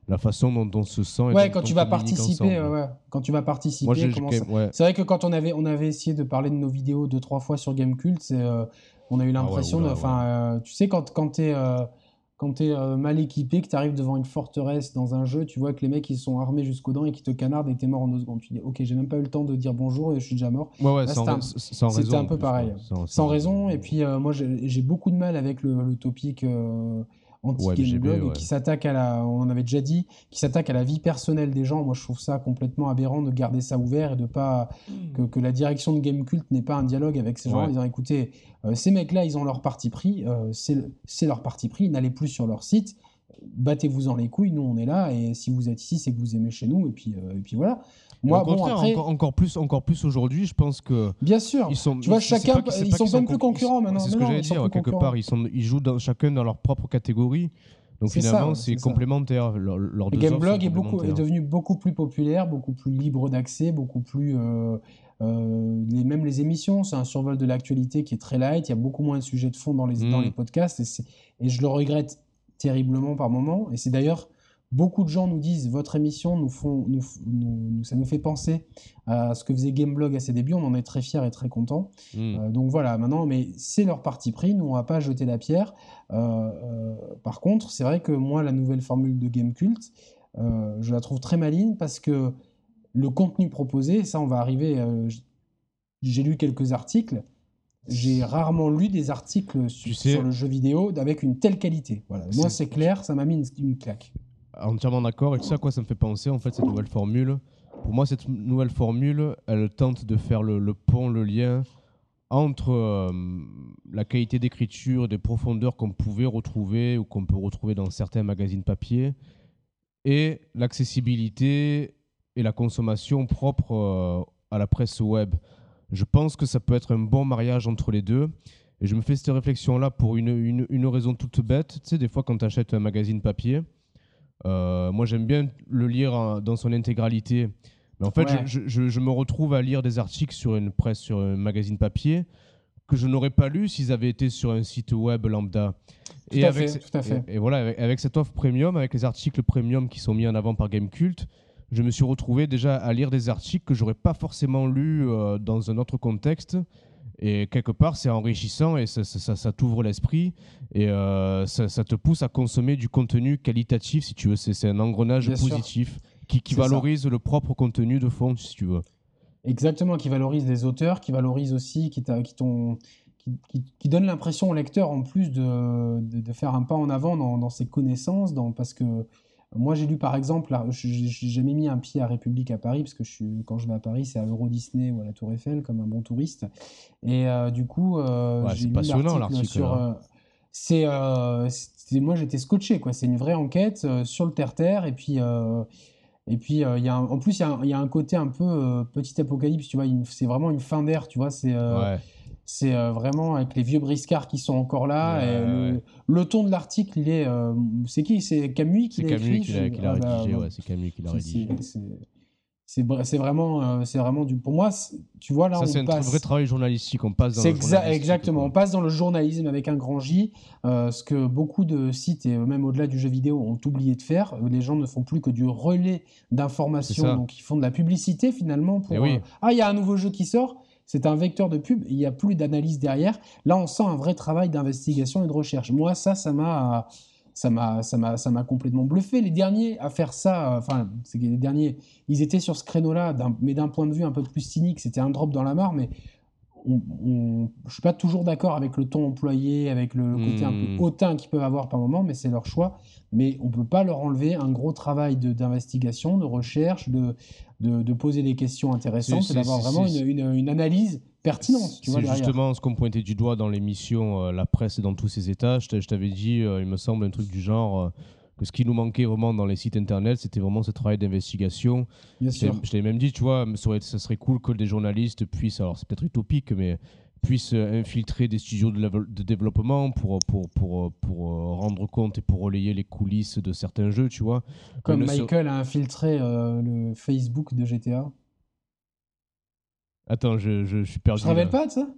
S2: la façon dont on se sent. et
S1: Ouais, quand tu vas participer, ouais, quand tu vas participer,
S2: Moi,
S1: ça-
S2: ouais.
S1: C'est vrai que quand on avait, on avait essayé de parler de nos vidéos deux, trois fois sur Gamecult, c'est, euh, on a eu l'impression,
S2: Ah oula,
S1: de- enfin, euh, tu sais, quand, quand t'es euh, quand t'es euh, mal équipé, que tu arrives devant une forteresse dans un jeu, tu vois que les mecs ils sont armés jusqu'aux dents et qui te canardent et t'es mort en deux secondes. Tu dis, ok, j'ai même pas eu le temps de dire bonjour et je suis déjà mort.
S2: Ouais, ouais,
S1: c'était un- peu pareil.
S2: Sans,
S1: Sans raison, et puis euh, moi j'ai j'ai beaucoup de mal avec le, le topic euh,
S2: Ouais, ouais.
S1: qui s'attaque à la, on en avait déjà dit, qui s'attaque à la vie personnelle des gens. Moi je trouve ça complètement aberrant de garder ça ouvert et de pas que, que la direction de Gamecult n'ait pas un dialogue avec ces gens en disant écoutez, euh, ces mecs-là ils ont leur parti pris, euh, c'est leur parti pris, n'allez plus sur leur site, battez-vous en les couilles, nous on est là et si vous êtes ici c'est que vous aimez chez nous et puis, euh, et puis voilà. Moi
S2: au
S1: bon
S2: contraire,
S1: après,
S2: encore, encore plus, encore plus aujourd'hui, je pense que
S1: bien sûr,
S2: ils sont.
S1: Tu vois, chacun-
S2: pas
S1: ils sont même plus
S2: con-
S1: concurrents maintenant.
S2: C'est ce que j'allais dire. Quelque
S1: concurrents.
S2: part, ils, sont, ils jouent dans, chacun dans leur propre catégorie. Donc finalement, c'est complémentaire. Leur, leurs
S1: Le Gameblog est, beaucoup, est devenu beaucoup plus populaire, beaucoup plus libre d'accès, beaucoup plus. euh, euh, les, même les émissions, c'est un survol de l'actualité qui est très light. Il y a beaucoup moins de sujets de fond dans les,
S2: Mm.
S1: dans les podcasts et, et je le regrette terriblement par moment. Et c'est d'ailleurs. Beaucoup de gens nous disent votre émission nous font, nous, f- nous- nous- ça nous fait penser à ce que faisait Gameblog à ses débuts. On en est très fiers et très contents.
S2: Mm.
S1: Euh, donc voilà, maintenant, mais c'est leur parti pris, nous on va pas jeter la pierre. Euh, euh, par contre, c'est vrai que moi, la nouvelle formule de Gamecult, euh, je la trouve très maligne parce que le contenu proposé, et ça on va arriver, j'ai lu quelques articles, j'ai rarement lu des articles su-
S2: Tu sais-
S1: sur le jeu vidéo avec une telle qualité. Voilà. Moi
S2: C'est-
S1: c'est clair, ça m'a mis une, une claque.
S2: Entièrement d'accord. Et tu sais à quoi ça me fait penser, en fait, cette nouvelle formule? Pour moi, cette nouvelle formule, elle tente de faire le, pont, le lien entre euh, la qualité d'écriture, des profondeurs qu'on pouvait retrouver ou qu'on peut retrouver dans certains magazines papier et l'accessibilité et la consommation propre euh, à la presse web. Je pense que ça peut être un bon mariage entre les deux. Et je me fais cette réflexion-là pour une, une, une raison toute bête. Tu sais, des fois, quand tu achètes un magazine papier, euh, moi j'aime bien le lire dans son intégralité. Mais en fait,
S1: Ouais.
S2: je, je- je me retrouve à lire des articles sur une presse, sur un magazine papier, que je n'aurais pas lu s'ils avaient été sur un site web lambda.
S1: Tout à fait, tout à fait.
S2: Et, et voilà, avec, avec cette offre premium, avec les articles premium qui sont mis en avant par Gamecult, je me suis retrouvé déjà à lire des articles que j'aurais pas forcément lus euh, dans un autre contexte. Et quelque part, c'est enrichissant et ça, ça- ça- ça t'ouvre l'esprit et euh, ça, te pousse à consommer du contenu qualitatif, si tu veux. C'est un engrenage
S1: Bien sûr.
S2: positif qui, valorise le propre contenu de fond, si tu veux.
S1: Exactement, qui valorise des auteurs, qui valorise aussi, qui, qui, qui- qui donne l'impression au lecteur en plus de, de, de faire un pas en avant dans, dans ses connaissances, dans, parce que moi j'ai lu par exemple, j'ai jamais mis un pied à République à Paris, parce que je suis, quand je vais à Paris c'est à Euro Disney ou à la Tour Eiffel comme un bon touriste, et euh, du coup euh,
S2: Ouais,
S1: j'ai
S2: c'est
S1: lu
S2: passionnant,
S1: l'article sur...
S2: hein.
S1: euh, c'est, euh, moi j'étais scotché, quoi. C'est une vraie enquête sur le terre-terre, et puis... et puis, euh, il y a un- en plus, il y, a un- il y a un côté un peu euh, petit apocalypse, tu vois. C'est vraiment une fin d'ère, tu vois. C'est euh,
S2: Ouais.
S1: C'est euh, vraiment avec les vieux briscards qui sont encore là.
S2: Ouais,
S1: et le,
S2: ouais.
S1: le ton de l'article, il est. euh, c'est qui? C'est Camus qui l'a écrit?
S2: qui l'a
S1: Je-
S2: qui l'a
S1: ah
S2: rédigé.
S1: bah,
S2: ouais, c'est Camus qui l'a rédigé.
S1: c'est- c'est- C'est br- c'est vraiment, euh, c'est vraiment du. Pour moi, tu vois, là,
S2: Ça,
S1: on
S2: c'est un vrai travail journalistique. On passe dans
S1: C'est
S2: le
S1: exa- exactement. On passe dans le journalisme avec un grand J, ce que beaucoup de sites, et même au-delà du jeu vidéo, ont oublié de faire. Les gens ne font plus que du relais d'informations, donc ils font de la publicité finalement pour.
S2: Eh oui.
S1: ah, il y a un nouveau jeu qui sort. C'est un vecteur de pub, il n'y a plus d'analyse derrière. Là, on sent un vrai travail d'investigation et de recherche. Moi, ça, ça m'a, ça m'a, ça m'a, ça m'a complètement bluffé. Les derniers à faire ça, euh, enfin, c'est que les derniers, ils étaient sur ce créneau-là, d'un- mais d'un point de vue un peu plus cynique, c'était un drop dans la mare, mais on, on- je suis pas toujours d'accord avec le ton employé, avec le, le côté un
S2: Hmm.
S1: peu hautain qu'ils peuvent avoir par moment, mais c'est leur choix. Mais on peut pas leur enlever un gros travail de- d'investigation, de recherche, de, de, de poser des questions intéressantes et d'avoir vraiment une, une- une analyse pertinente. Tu vois,
S2: C'est justement ce qu'on pointait du doigt dans l'émission euh, La presse dans tous ses états. Je t'a- je t'avais dit, euh, il me semble, un truc du genre euh, que ce qui nous manquait vraiment dans les sites internet, c'était vraiment ce travail d'investigation. Je t'avais même dit, tu vois, ça, serait cool que des journalistes puissent, alors c'est peut-être utopique, mais puissent euh, infiltrer des studios de, développement pour, pour, pour, pour, euh, rendre compte et pour relayer les coulisses de certains jeux, tu vois.
S1: Comme Michael a infiltré euh, le Facebook de GTA.
S2: Attends, je, je, suis perdu.
S1: Tu te rappelles pas de ça?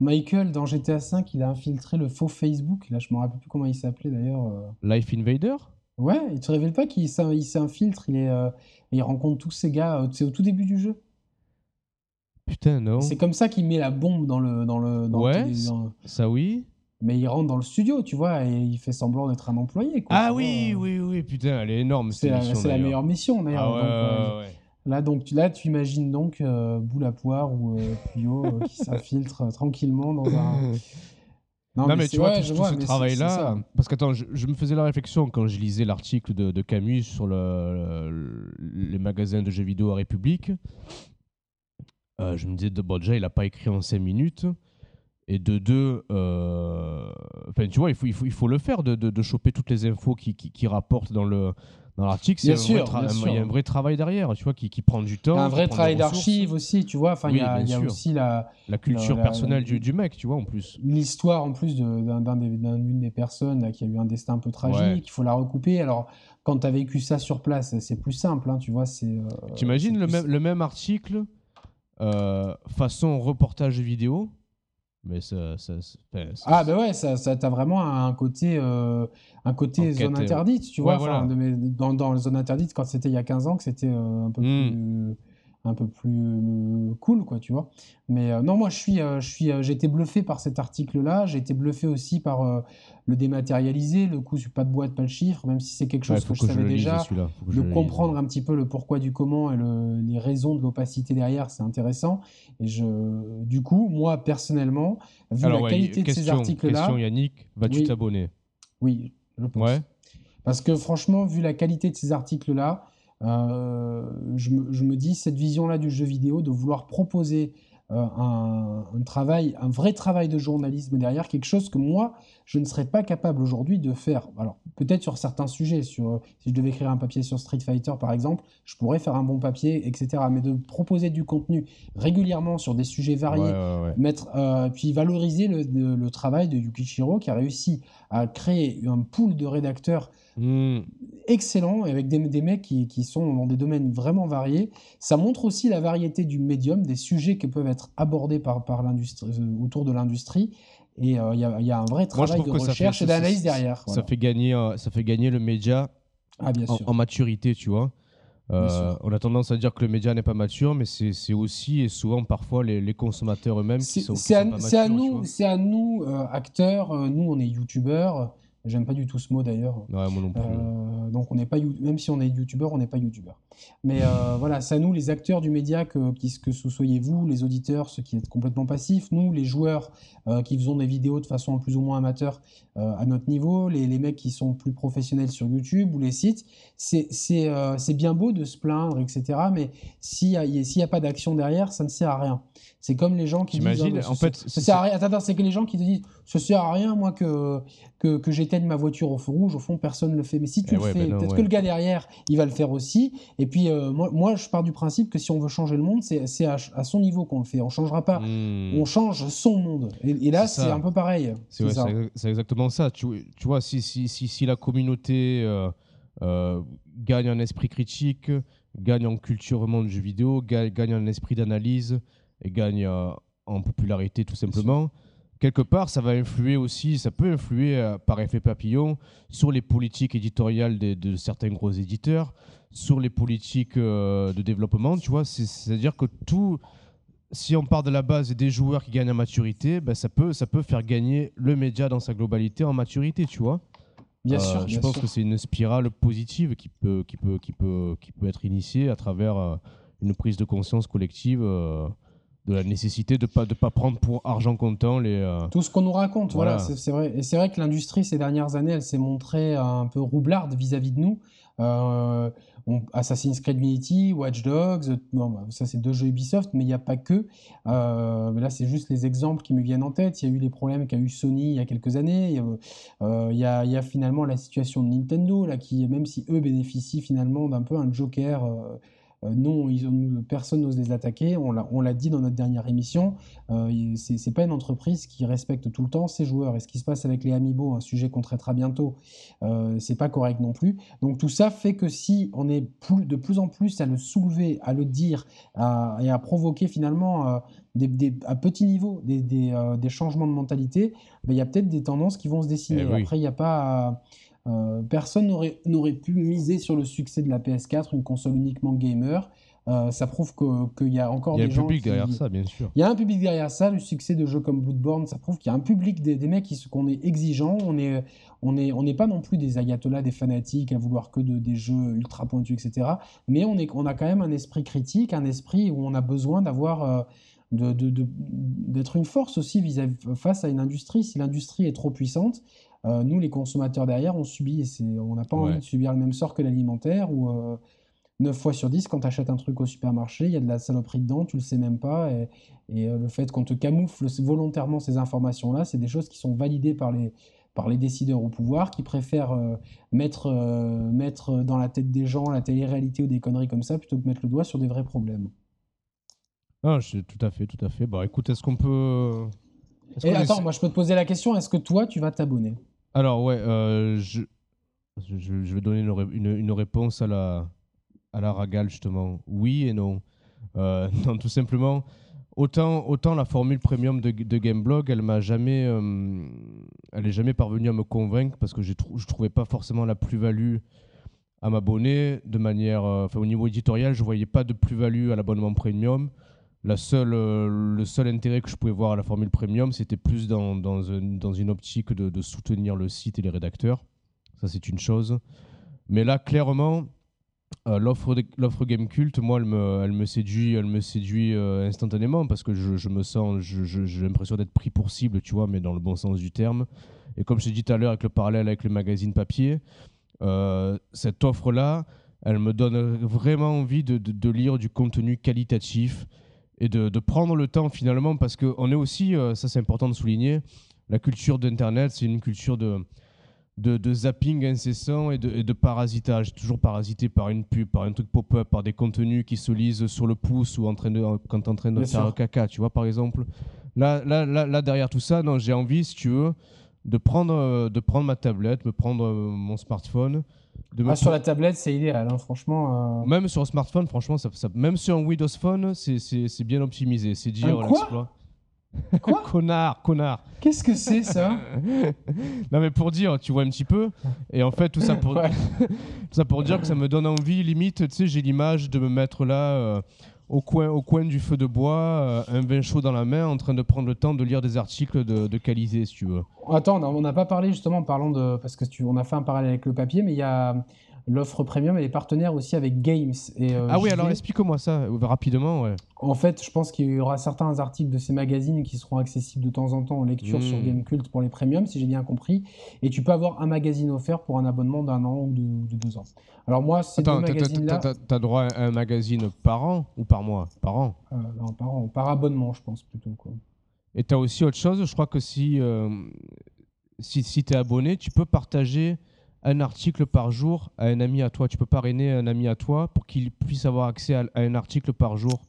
S1: Michael, dans GTA V, il a infiltré le faux Facebook. Là, je me rappelle plus comment il s'appelait d'ailleurs. Euh.
S2: Life Invader?
S1: Ouais, il te révèle pas qu'il s'infiltre, il, est, euh, il rencontre tous ces gars, c'est au tout début du jeu.
S2: Putain, non.
S1: C'est comme ça qu'il met la bombe dans le. Dans le dans
S2: ouais, ça oui.
S1: Mais il rentre dans le studio, tu vois, et il fait semblant d'être un employé. Quoi,
S2: ah oui, oui, oui, putain, elle est énorme.
S1: C'est la, la, meilleure mission, d'ailleurs.
S2: Ah ouais, ouais,
S1: Là, donc, là, tu imagines donc euh, Boule à poire ou euh, Puyo euh, qui [LAUGHS] s'infiltre euh, tranquillement dans un.
S2: Non, mais, tu vois, tout, ce travail-là. Parce que, attends, je, me faisais la réflexion quand je lisais l'article de, de, Camus sur le, les magasins de jeux vidéo à République. je me disais, bon, déjà, il n'a pas écrit en 5 minutes. Et de deux, enfin, tu vois, il faut, il faut, il faut le faire de, de, choper toutes les infos qui, qui, qui rapportent dans le dans l'article, il y a un vrai travail derrière, tu vois, qui, qui prend du temps.
S1: Un vrai travail d'archive aussi, tu vois. Enfin, il y a, y a aussi la,
S2: la culture personnelle du, du, mec, tu vois, en plus.
S1: L'histoire, en plus, d'une des, des, personnes là, qui a eu un destin un peu tragique, il faut la recouper. Alors, quand tu as vécu ça sur place, c'est plus simple, hein, tu vois. c'est. Euh,
S2: T'imagines le, même, le même article, euh, façon reportage vidéo? Mais ça, ça,
S1: ah ben ouais, ça, ça t'as vraiment un côté, euh, un côté zone interdite, tu vois. dans, dans la zone interdite, quand c'était il y a 15 ans, que c'était euh, un peu hmm. plus un peu plus euh, cool, quoi, tu vois. Mais euh, non, moi, je suis, euh, je suis, j'ai été bluffé par cet article-là. J'ai été bluffé aussi par le dématérialisé, le coup, pas de boîte, pas de chiffre, même si c'est quelque chose que, je savais déjà. de comprendre un petit peu le pourquoi du comment et les raisons de l'opacité derrière, c'est intéressant. Et je, du coup, moi, personnellement, vu la qualité de ces articles-là.
S2: Question, Yannick, vas-tu t'abonner?
S1: Oui, je pense. Ouais. Parce que franchement, vu la qualité de ces articles-là, euh, je, me, dis, cette vision-là du jeu vidéo, de vouloir proposer euh, un, travail, un vrai travail de journalisme derrière, quelque chose que moi, je ne serais pas capable aujourd'hui de faire. Alors, peut-être sur certains sujets, sur, si je devais écrire un papier sur Street Fighter, par exemple, je pourrais faire un bon papier, etc. Mais de proposer du contenu régulièrement sur des sujets variés, mettre, euh, puis valoriser le, le, travail de Yukichiro, qui a réussi à créer un pool de rédacteurs Hmm. excellent, avec des, des mecs qui, qui, sont dans des domaines vraiment variés. Ça montre aussi la variété du médium, des sujets qui peuvent être abordés par, par l'industrie, euh, autour de l'industrie. Et euh, il y, a, y, a un vrai travail de recherche et d'analyse derrière.
S2: Ça, fait gagner, euh, ça fait gagner le média
S1: ah,
S2: en, maturité, tu vois. on a tendance à dire que le média n'est pas mature, mais c'est aussi et souvent parfois les, les consommateurs eux-mêmes qui sont,
S1: C'est à, nous, c'est à nous acteurs, nous on est youtubeurs, J'aime pas du tout ce mot d'ailleurs.
S2: Ouais, moi non plus.
S1: Euh, donc on n'est pas même si on est youtubeur, on n'est pas youtubeur. Mais euh, [LAUGHS] voilà, c'est à nous les acteurs du média que, que ce soyez vous, les auditeurs, ceux qui êtes complètement passifs, nous les joueurs euh, qui faisons des vidéos de façon plus ou moins amateur à notre niveau, les, les, mecs qui sont plus professionnels sur YouTube ou les sites, c'est c'est bien beau de se plaindre, etc. Mais s'il n'y a, a, pas d'action derrière, ça ne sert à rien. C'est comme les gens qui disent.
S2: Oh, en fait,
S1: ça sert à rien. Attends, c'est que les gens qui te disent ça sert à rien, moi, que, que, que j'éteigne ma voiture au feu rouge. Au fond, personne ne le fait. Mais si tu eh le fais, ben peut-être que le gars derrière, il va le faire aussi. Et puis, euh, moi, moi, je pars du principe que si on veut changer le monde, c'est à, à, son niveau qu'on le fait. On changera pas. Hmm. On change son monde. Et, là, c'est un peu pareil.
S2: C'est exactement ça. Tu, tu vois, si, si, si, si, la communauté euh, euh, gagne un esprit critique, gagne en culture monde du jeu vidéo, gagne, gagne un esprit d'analyse et gagne euh, en popularité tout simplement, quelque part, ça va influer aussi, ça peut influer euh, par effet papillon sur les politiques éditoriales de, certains gros éditeurs, sur les politiques euh, de développement, tu vois. C'est-à-dire que tout, si on part de la base des joueurs qui gagnent en maturité, ben ça, peut, ça peut faire gagner le média dans sa globalité en maturité, tu vois.
S1: Bien sûr.
S2: Je pense que c'est une spirale positive qui peut, qui, peut, qui, peut, qui peut être initiée à travers une prise de conscience collective de la nécessité de pas de pas prendre pour argent comptant les euh,
S1: tout ce qu'on nous raconte voilà, c'est vrai. Et c'est vrai que l'industrie ces dernières années elle s'est montrée un peu roublarde vis-à-vis de nous. Euh, Assassin's Creed Unity Watch Dogs bon, bah, ça c'est deux jeux Ubisoft mais il n'y a pas que. Euh, là c'est juste les exemples qui me viennent en tête. Il y a eu les problèmes qu'a eu Sony il y a quelques années. Il y, a, y a, finalement la situation de Nintendo là qui même si eux bénéficient finalement d'un peu un joker non, ils personne n'ose les attaquer. On l'a dit dans notre dernière émission. Euh, c'est pas une entreprise qui respecte tout le temps ses joueurs. Et ce qui se passe avec les Amiibo, un sujet qu'on traitera bientôt, euh, c'est pas correct non plus. Donc tout ça fait que si on est plus, de plus en plus à le soulever, à le dire et à provoquer finalement des, à petit niveau des, des, changements de mentalité, ben, il y a peut-être des tendances qui vont se dessiner. Eh Après, il n'y a pas. Euh, personne n'aurait pu miser sur le succès de la PS4, une console uniquement gamer. Euh, ça prouve qu'il y a encore des gens.
S2: Il y a un public derrière ça, bien sûr.
S1: Il y a un public derrière ça. Le succès de jeux comme Bloodborne, ça prouve qu'il y a un public des, mecs qui qu'on est exigeant. On est, on est, on n'est pas non plus des ayatollahs, des fanatiques à vouloir que de, des jeux ultra pointus, etc. Mais on, est, on a quand même un esprit critique, un esprit où on a besoin d'avoir. Euh, d'être une force aussi vis -vis, face à une industrie. Si l'industrie est trop puissante, euh, nous, les consommateurs derrière, on subit. On n'a pas envie de subir le même sort que l'alimentaire où 9 euh, fois sur 10, quand tu achètes un truc au supermarché, il y a de la saloperie dedans, tu le sais même pas. Et, euh, le fait qu'on te camoufle volontairement ces informations-là, c'est des choses qui sont validées par les, par les décideurs au pouvoir qui préfèrent mettre, mettre dans la tête des gens la télé-réalité ou des conneries comme ça plutôt que mettre le doigt sur des vrais problèmes.
S2: Ah, je, tout à fait, tout à fait. Bon, écoute, est-ce qu'on peut.
S1: Et attends, moi je peux te poser la question est-ce que toi tu vas t'abonner?
S2: Alors, ouais, euh, je, je, vais donner une, une, réponse à la, à la ragale, justement. Oui et non. Euh, [LAUGHS] non, tout simplement, autant, autant la formule premium de, de Gameblog, elle m'a jamais, euh, elle est jamais parvenue à me convaincre parce que je ne trouvais pas forcément la plus-value à m'abonner de manière, enfin, au niveau éditorial, je voyais pas de plus-value à l'abonnement premium. La seule, euh, le seul intérêt que je pouvais voir à la formule premium, c'était plus dans, dans, une optique de, soutenir le site et les rédacteurs. Ça, c'est une chose. Mais là, clairement, euh, l'offre Game Cult, moi, elle me, elle me séduit, elle me séduit euh, instantanément parce que je, je me sens, j'ai l'impression d'être pris pour cible, tu vois, mais dans le bon sens du terme. Et comme je t'ai dit tout à l'heure avec le parallèle avec le magazine papier, cette offre-là, elle me donne vraiment envie de, de lire du contenu qualitatif et de, prendre le temps finalement, parce qu'on est aussi, euh, ça c'est important de souligner, la culture d'Internet, c'est une culture de, de, zapping incessant et de, et de, parasitage, toujours parasité par une pub, par un truc pop-up, par des contenus qui se lisent sur le pouce ou en train de, quand tu es en train de faire caca, tu vois, par exemple. Là, là, là, là derrière tout ça, non, j'ai envie, si tu veux, de prendre, euh, de prendre ma tablette, me prendre euh, mon smartphone,
S1: ah, sur la tablette, c'est idéal, hein, franchement.
S2: Euh. Même sur un smartphone, franchement, ça, même sur un Windows Phone, c'est bien optimisé. C'est dire
S1: l'exploit.
S2: Quoi [LAUGHS] Connard, connard.
S1: Qu'est-ce que c'est ça [LAUGHS]
S2: Non mais pour dire, tu vois un petit peu. Et en fait, tout ça pour, [LAUGHS] ça pour dire que ça me donne envie, limite, tu sais, j'ai l'image de me mettre là euh, au coin, au coin du feu de bois, euh, un vin chaud dans la main, en train de prendre le temps de lire des articles de, de si tu veux.
S1: Attends, on n'a pas parlé justement, parlant de. Parce que tu, on a fait un parallèle avec le papier, mais il y a l'offre premium, elle est partenaire aussi avec Games. Et,
S2: euh, ah oui, alors explique-moi ça euh, rapidement. Ouais.
S1: En fait, je pense qu'il y aura certains articles de ces magazines qui seront accessibles de temps en temps en lecture sur hmm. Gamecult pour les premiums, si j'ai bien compris. Et tu peux avoir un magazine offert pour un abonnement d'un an ou de, deux ans. Alors moi, c'est deux magazines-là...
S2: T'as droit à un magazine par an ou par mois? Par an?
S1: Euh, Non, par an. Par abonnement, je pense plutôt. Quoi.
S2: Et tu as aussi autre chose, je crois que si, si, si tu es abonné, tu peux partager un article par jour à un ami à toi. Tu peux parrainer un ami à toi pour qu'il puisse avoir accès à, un article par jour.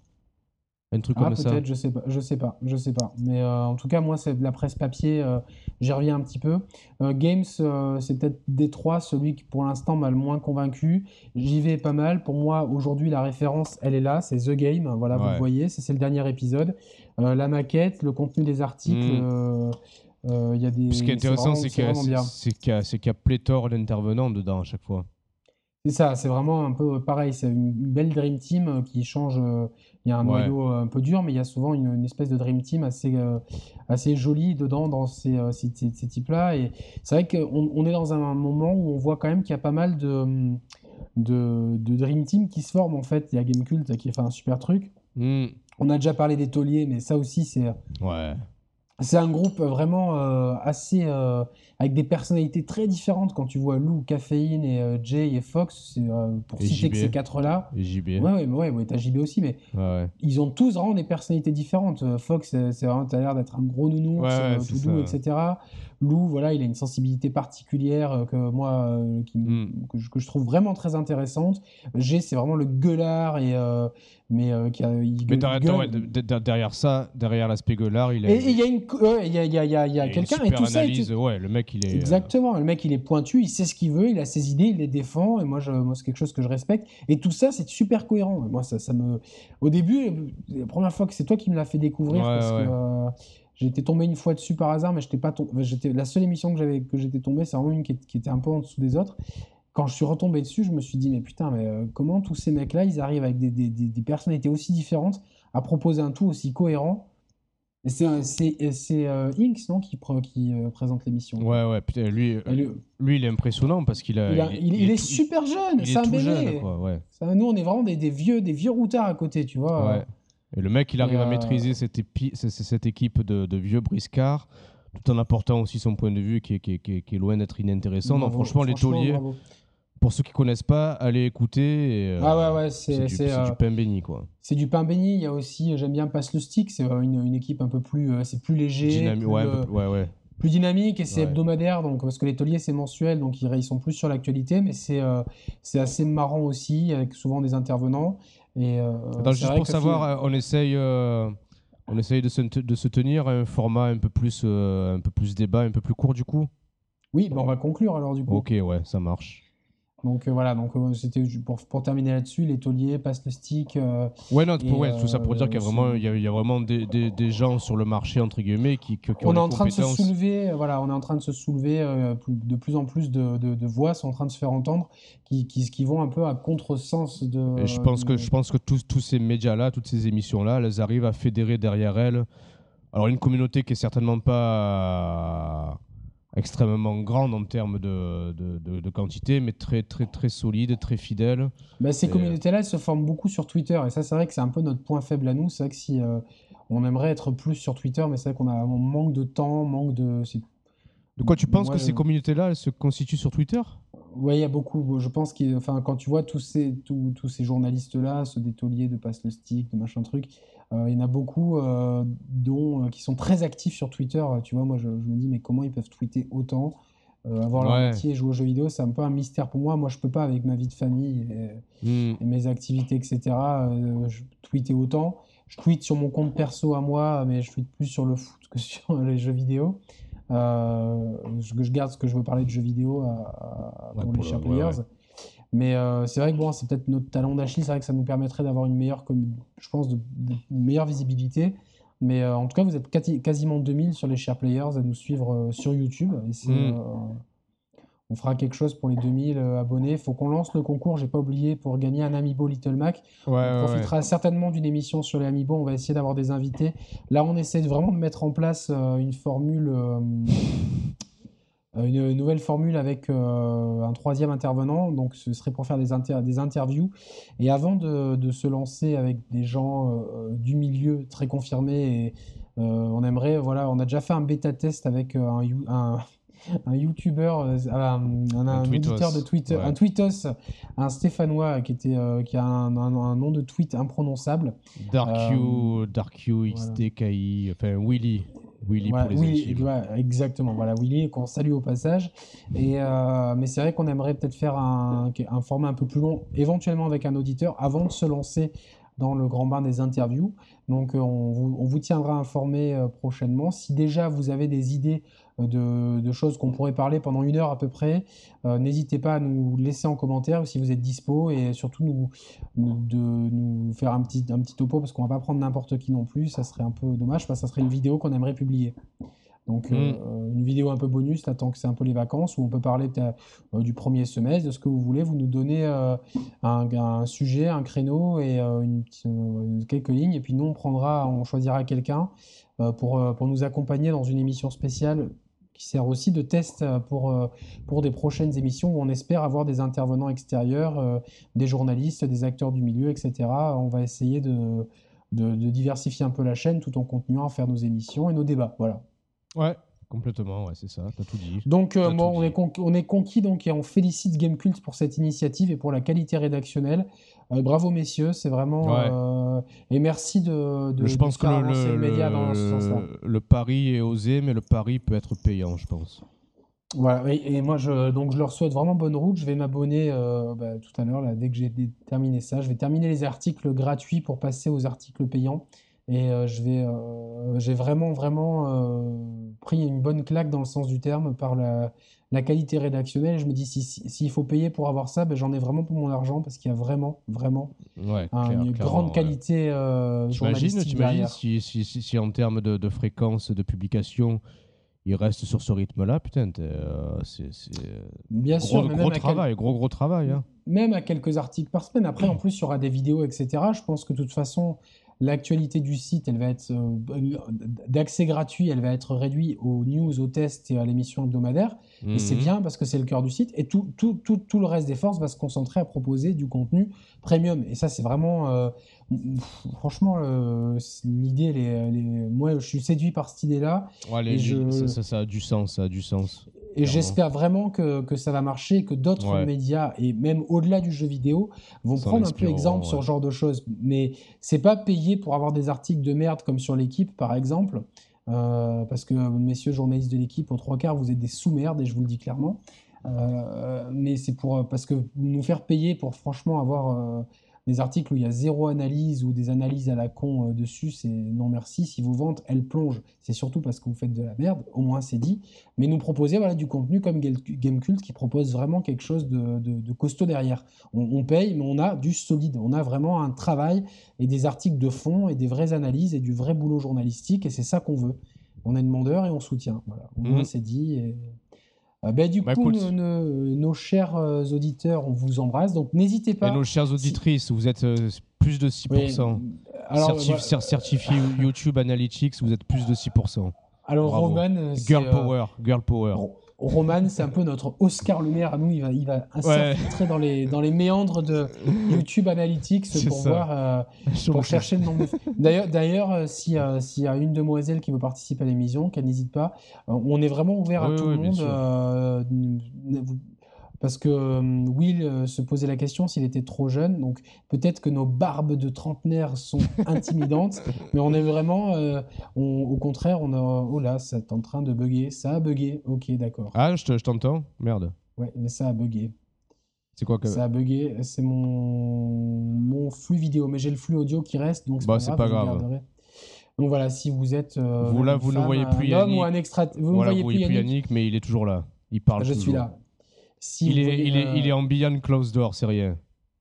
S2: Un truc ah, comme ça.
S1: Peut-être, je sais pas, je sais pas, je sais pas. Mais euh, en tout cas, moi, c'est de la presse papier. Euh, j'y reviens un petit peu. Euh, Games, c'est peut-être des trois celui qui, pour l'instant, m'a le moins convaincu. J'y vais pas mal. Pour moi, aujourd'hui, la référence, elle est là. C'est The Game. Voilà, vous le voyez. C'est le dernier épisode. la maquette, le contenu des articles. Hmm. Euh, y a des,
S2: Ce qui est intéressant, c'est qu'il y, a pléthore d'intervenants dedans à chaque fois.
S1: C'est ça, c'est vraiment un peu pareil. C'est une belle Dream Team qui change. Euh, il y a un noyau un peu dur, mais il y a souvent une, espèce de Dream Team assez, euh, assez jolie dedans dans ces, ces, ces types-là. Et c'est vrai qu'on on est dans un moment où on voit quand même qu'il y a pas mal de, de, de, Dream Team qui se forment en fait. Il y a Gamecult qui fait un super truc. Hmm. On a déjà parlé des tauliers, mais ça aussi, c'est.
S2: Ouais
S1: c'est un groupe vraiment euh, assez euh, avec des personnalités très différentes. Quand tu vois Lou, Caféine et euh, Jay et Fox, c'est pour
S2: Et
S1: citer que ces quatre-là.
S2: Et JB.
S1: Ouais, ouais, ouais, ouais, t'as JB aussi, mais
S2: ouais.
S1: ils ont tous vraiment des personnalités différentes. Fox, c'est vraiment, t'as l'air d'être un gros nounours,
S2: Ouais,
S1: tout doux, etc. Lou, voilà, il a une sensibilité particulière euh, que moi, euh, qui, m-
S2: Mm.
S1: que, je, que je trouve vraiment très intéressante. G, c'est vraiment le gueulard et euh, mais euh, qui a, il
S2: Mais derrière,
S1: gueule.
S2: ouais, de- de- derrière ça, derrière l'aspect gueulard, il a,
S1: Et il y a une, il y a, y a, il y a, y a quelqu'un et
S2: super
S1: tout ça. et
S2: analyse. Ouais, le mec, il est.
S1: Exactement, le mec il est pointu, il sait ce qu'il veut, il a ses idées, il les défend, et moi, je, moi c'est quelque chose que je respecte. Et tout ça, c'est super cohérent. Moi, ça, ça me. Au début, la première fois que c'est toi qui me l'as fait découvrir,
S2: Ouais,
S1: parce
S2: ouais.
S1: que j'étais tombé une fois dessus par hasard, mais j'étais pas la seule émission que j'avais que j'étais tombé, c'est vraiment une qui, qui était un peu en dessous des autres. Quand je suis retombé dessus, je me suis dit, mais putain, mais euh, comment tous ces mecs-là, ils arrivent avec des, des, des, des personnalités aussi différentes à proposer un tout aussi cohérent? C'est euh, Inks, non, qui, qui euh, présente l'émission.
S2: Ouais, ouais, putain, lui,
S1: lui-
S2: il est impressionnant parce qu'il a.
S1: il, a- il- il est, super jeune, c'est
S2: est
S1: un bébé.
S2: jeune, quoi, ouais.
S1: Ça, nous, on est vraiment des, des vieux, des vieux routards à côté, tu vois.
S2: Ouais. Et le mec, il arrive à
S1: euh,
S2: maîtriser cette, équipe de, de vieux briscards, tout en apportant aussi son point de vue qui est, qui est- qui est- qui est loin d'être inintéressant. Non, franchement, les tauliers,
S1: bravo.
S2: pour ceux qui connaissent pas, allez écouter. et, euh,
S1: Ah ouais, ouais,
S2: c'est du,
S1: euh,
S2: du pain béni, quoi.
S1: c'est du pain béni. Il y a aussi, j'aime bien Passe le Stick, c'est euh, une, une équipe un peu plus, euh, c'est plus léger,
S2: Dynami-
S1: plus,
S2: ouais,
S1: euh,
S2: ouais, ouais.
S1: plus dynamique et c'est
S2: Ouais.
S1: hebdomadaire, donc, parce que les tauliers c'est mensuel, donc ils, ils sont plus sur l'actualité, mais c'est euh, c'est assez marrant aussi, avec souvent des intervenants. Et, euh,
S2: juste pour savoir, euh, on essaye, euh, on essaye de se, de se tenir à un format un peu plus, euh, un peu plus débat, un peu plus court du coup?
S1: Oui, bah, on va conclure alors du coup.
S2: Ok, ouais, ça marche.
S1: Donc euh, voilà, donc euh, c'était pour, pour terminer là-dessus, les tauliers passent le stick. euh,
S2: Ouais, non,
S1: Et,
S2: pour- ouais, tout ça pour dire qu'il y a
S1: euh,
S2: vraiment, il y a, il y a vraiment des, des, des gens sur le marché entre guillemets qui, qui, qui ont
S1: on est en train de se soulever, euh, voilà, on est en train de se soulever, euh, plus- de plus en plus de, de- de voix sont en train de se faire entendre, qui, qui, qui vont un peu à contresens de.
S2: Et je pense que je pense que tous, tous ces médias-là, toutes ces émissions-là, elles arrivent à fédérer derrière elles. Alors une communauté qui est certainement pas extrêmement grande en termes de, de, de- de quantité, mais très très très solide, très fidèle.
S1: Bah, ces
S2: Et, euh,
S1: communautés-là, elles se forment beaucoup sur Twitter. Et ça, c'est vrai que c'est un peu notre point faible à nous. C'est vrai que si euh, on aimerait être plus sur Twitter, mais c'est vrai qu'on a, on manque de temps, manque de.
S2: De quoi tu penses
S1: Moi,
S2: que
S1: je-
S2: ces communautés-là, elles se constituent sur Twitter?
S1: Ouais, il y a beaucoup. Je pense que, enfin, quand tu vois tous ces, tous, tous ces journalistes-là, ceux des tauliers, de Passe le Stick, de machin truc, euh, il y en a beaucoup euh, dont, euh, qui sont très actifs sur Twitter. Tu vois, moi, je, je me dis, mais comment ils peuvent tweeter autant avoir leur
S2: Ouais.
S1: métier et jouer aux jeux vidéo, c'est un peu un mystère pour moi. Moi, je peux pas avec ma vie de famille et,
S2: Hmm.
S1: et mes activités, etc. euh, je tweetais autant. Je tweete sur mon compte perso à moi, mais je tweete plus sur le foot que [LAUGHS] sur les jeux vidéo. Euh, je, je garde ce que je veux parler de jeux vidéo à- à-
S2: Ouais,
S1: pour
S2: pour
S1: les
S2: ouais,
S1: Players. Mais euh, c'est vrai que bon, c'est peut-être notre talent d'Achille. C'est vrai que ça nous permettrait d'avoir une meilleure, je pense, de, de- une meilleure visibilité. Mais euh, en tout cas, vous êtes quasi- quasiment 2000 sur les Share Players à nous suivre euh, sur YouTube. Et c'est,
S2: Mm.
S1: On fera quelque chose pour les 2000 euh, abonnés. Il faut qu'on lance le concours, j'ai pas oublié, pour gagner un Amiibo Little Mac.
S2: Ouais,
S1: On
S2: ouais.
S1: profitera certainement d'une émission sur les Amiibo. On va essayer d'avoir des invités. Là, on essaie vraiment de mettre en place euh, une formule, euh, une nouvelle formule avec euh, un troisième intervenant. Donc, ce serait pour faire des, inter- des interviews. Et avant de, de se lancer avec des gens euh, du milieu très confirmés, et, on aimerait, voilà, on a déjà fait un bêta test avec un, un YouTuber, euh, un, un- de Twitter,
S2: ouais.
S1: un tweetos, un Stéphanois qui, était, euh, qui a un, nom de tweet imprononçable.
S2: Dark You,
S1: Euh,
S2: Dark You, XDKI, enfin Willy. Willy
S1: Voilà,
S2: pour les
S1: Willy, ouais, exactement. Voilà, Willy, qu'on salue au passage. Et, euh, mais c'est vrai qu'on aimerait peut-être faire un, un format un peu plus long, éventuellement avec un auditeur, avant de se lancer dans le grand bain des interviews. Donc, on vous, on vous tiendra informé prochainement. Si déjà vous avez des idées de, de choses qu'on pourrait parler pendant une heure à peu près, euh, n'hésitez pas à nous laisser en commentaire si vous êtes dispo et surtout nous, nous- de nous faire un petit, un petit topo parce qu'on va pas prendre n'importe qui non plus. Ça serait un peu dommage parce que ça serait une vidéo qu'on aimerait publier. Donc, euh, une vidéo un peu bonus, là, tant que c'est un peu les vacances, où on peut parler peut-être, euh, du premier semestre, de ce que vous voulez. Vous nous donnez euh, un, un sujet, un créneau et euh, une, euh, quelques lignes. Et puis nous, on prendra, on choisira quelqu'un euh, pour, euh, pour nous accompagner dans une émission spéciale qui sert aussi de test euh, pour, euh, pour des prochaines émissions où on espère avoir des intervenants extérieurs, euh, des journalistes, des acteurs du milieu, etc. On va essayer de, de, diversifier un peu la chaîne tout en continuant à faire nos émissions et nos débats. Voilà.
S2: Ouais, complètement, ouais, c'est ça, t'as tout dit.
S1: Donc, bon, on, Est on, est conquis donc, et on félicite Gamecult pour cette initiative et pour la qualité rédactionnelle. bravo messieurs, c'est vraiment. et merci de, de,
S2: je pense que
S1: le,
S2: le,
S1: média dans ce sens-là.
S2: Le pari est osé, mais le pari peut être payant, je pense.
S1: Voilà, et, moi je, donc je leur souhaite vraiment bonne route. Je vais m'abonner euh, bah, tout à l'heure, là, dès que j'ai terminé ça. Je vais terminer les articles gratuits pour passer aux articles payants. Et euh, je vais, euh, j'ai vraiment, vraiment pris une bonne claque dans le sens du terme par la, qualité rédactionnelle. Je me dis, s'il faut payer pour avoir ça, ben, j'en ai vraiment pour mon argent parce qu'il y a vraiment, vraiment une grande qualité journalistique.
S2: T'imagines si, si, si, si, en termes de, de fréquence de publication, il reste sur ce rythme-là, putain, euh, c'est
S1: bien
S2: gros,
S1: sûr,
S2: gros travail, gros gros travail. Hein.
S1: Même à quelques articles par semaine. Après, en plus, il y aura des vidéos, etc. Je pense que de toute façon, l'actualité du site, elle va être euh, d'accès gratuit, elle va être réduite aux news, aux tests et à l'émission hebdomadaire. Et c'est mhm. bien parce que c'est le cœur du site. Et tout, tout, tout, tout, le reste des forces va se concentrer à proposer du contenu premium. Et ça, c'est vraiment, euh, franchement, euh, l'idée, les, moi, je suis séduit par cette idée-là.
S2: ça, ça, a du sens, ça a du sens.
S1: Et j'espère vraiment que, que, ça va marcher, que d'autres médias, et même au-delà du jeu vidéo, vont prendre un peu exemple sur ce genre de choses. Mais c'est pas payé pour avoir des articles de merde comme sur l'équipe, par exemple. Euh, parce que, messieurs journalistes de l'équipe, aux trois quarts, vous êtes des sous-merdes, et je vous le dis clairement. Euh, mais c'est pour parce que nous faire payer pour franchement avoir des articles où il y a zéro analyse ou des analyses à la con euh, dessus, c'est non merci. Si vos ventes, elles plongent, c'est surtout parce que vous faites de la merde, au moins c'est dit. Mais nous proposer voilà, du contenu comme Gamecult qui propose vraiment quelque chose de, costaud derrière. On, paye, mais on a du solide. On a vraiment un travail et des articles de fond et des vraies analyses et du vrai boulot journalistique et c'est ça qu'on veut. On est demandeur et on soutient. Voilà. Au moins mmh. c'est dit. Et... Euh, bah, du bah, coup, nos, chers euh, auditeurs, on vous embrasse. Donc, n'hésitez pas.
S2: Et nos chères auditrices, vous êtes euh, plus de 6%. Alors, certifié YouTube Analytics, vous êtes plus de 6%.
S1: Alors, Roman.
S2: Girl Power. Girl Power.
S1: Roman, c'est un peu notre Oscar Lumière à nous. Il va, il va s'infiltrer dans, les, dans les méandres de YouTube Analytics pour voir, euh, [LAUGHS] pour chercher le nombre D'ailleurs, d'ailleurs euh, s'il y a une demoiselle qui veut participer à l'émission, qu'elle n'hésite pas. Euh, on est vraiment ouvert à tout le monde parce que euh, Will euh, se posait la question s'il était trop jeune. Donc peut-être que nos barbes de trentenaire sont [LAUGHS] intimidantes, mais on est vraiment, euh, au contraire, on a, oh là, c'est en train de bugger, ça a bugué. Ok, d'accord.
S2: Ah, je t'entends, merde.
S1: Ouais, mais ça a bugué.
S2: C'est quoi que...
S1: Ça a bugué, c'est mon... mon flux vidéo, mais j'ai le flux audio qui reste, donc c'est
S2: bah,
S1: pas
S2: grave.
S1: Donc voilà, si vous êtes
S2: vous là, vous ne voyez plus
S1: Yannick. ou un extra, vous ne voyez, plus
S2: Yannick, mais il est toujours là. Il parle.
S1: Je
S2: suis
S1: là
S2: il, est, il, est, il est en beyond closed door, c'est rien.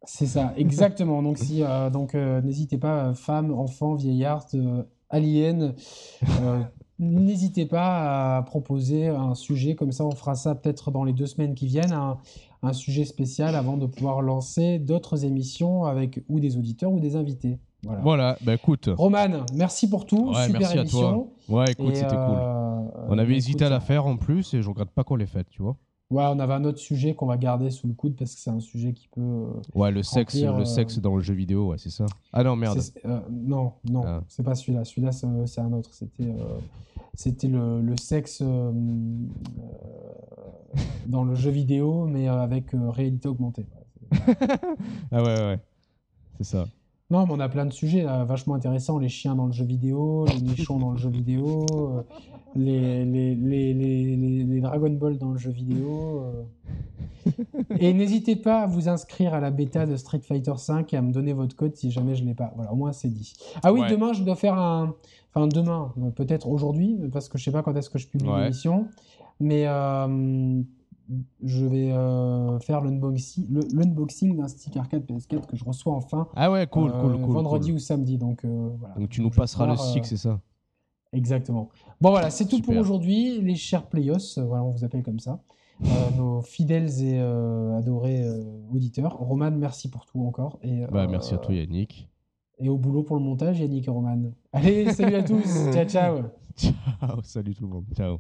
S1: C'est ça, exactement. donc, si, euh, donc euh, n'hésitez pas, femmes, enfants, vieillards, euh, aliens, [LAUGHS] n'hésitez pas à proposer un sujet. Comme ça, on fera ça peut-être dans les deux semaines qui viennent, un, un sujet spécial avant de pouvoir lancer d'autres émissions avec ou des auditeurs ou des invités. Voilà.
S2: voilà, bah écoute.
S1: Roman, merci pour tout. Super
S2: merci
S1: émission.
S2: À toi. Ouais, écoute, c'était cool. On avait hésité à la faire en plus et je regrette pas qu'on l'ait faite, tu vois.
S1: Ouais, on avait un autre sujet qu'on va garder sous le coude parce que c'est un sujet qui peut. Euh,
S2: ouais, le sexe, le euh, sexe dans le jeu vidéo, ouais, c'est ça. Ah non, merde.
S1: Euh, non, non, ah. c'est pas celui-là. Celui-là, c'est un autre. C'était, c'était le, le, sexe dans le jeu vidéo, mais avec réalité augmentée. [LAUGHS]
S2: ah ouais, ouais, c'est ça.
S1: Non, mais on a plein de sujets vachement intéressants. Les chiens dans le jeu vidéo, les nichons dans le jeu vidéo, les, les, les, les, Dragon Ball dans le jeu vidéo. Euh. Et n'hésitez pas à vous inscrire à la bêta de Street Fighter V et à me donner votre code si jamais je ne l'ai pas. Voilà, au moins c'est dit. Ah oui, demain je dois faire un. Enfin, demain, peut-être aujourd'hui, parce que je ne sais pas quand est-ce que je publie l'émission. Mais euh, je vais euh, faire l'unboxing d'un stick arcade PS4 que je reçois enfin.
S2: Ah ouais, cool, cool, cool.
S1: Vendredi ou samedi. Donc, voilà.
S2: donc tu nous passeras le stick, c'est ça?
S1: Exactement. Bon voilà, c'est tout pour aujourd'hui, les chers playos, euh, voilà, on vous appelle comme ça, euh, nos fidèles et euh, adorés auditeurs. Roman, merci pour tout encore. Et,
S2: bah, merci à toi Yannick.
S1: Et au boulot pour le montage, Yannick et Roman. Allez, salut à tous, [LAUGHS] ciao ciao.
S2: Ciao, salut tout le monde, ciao.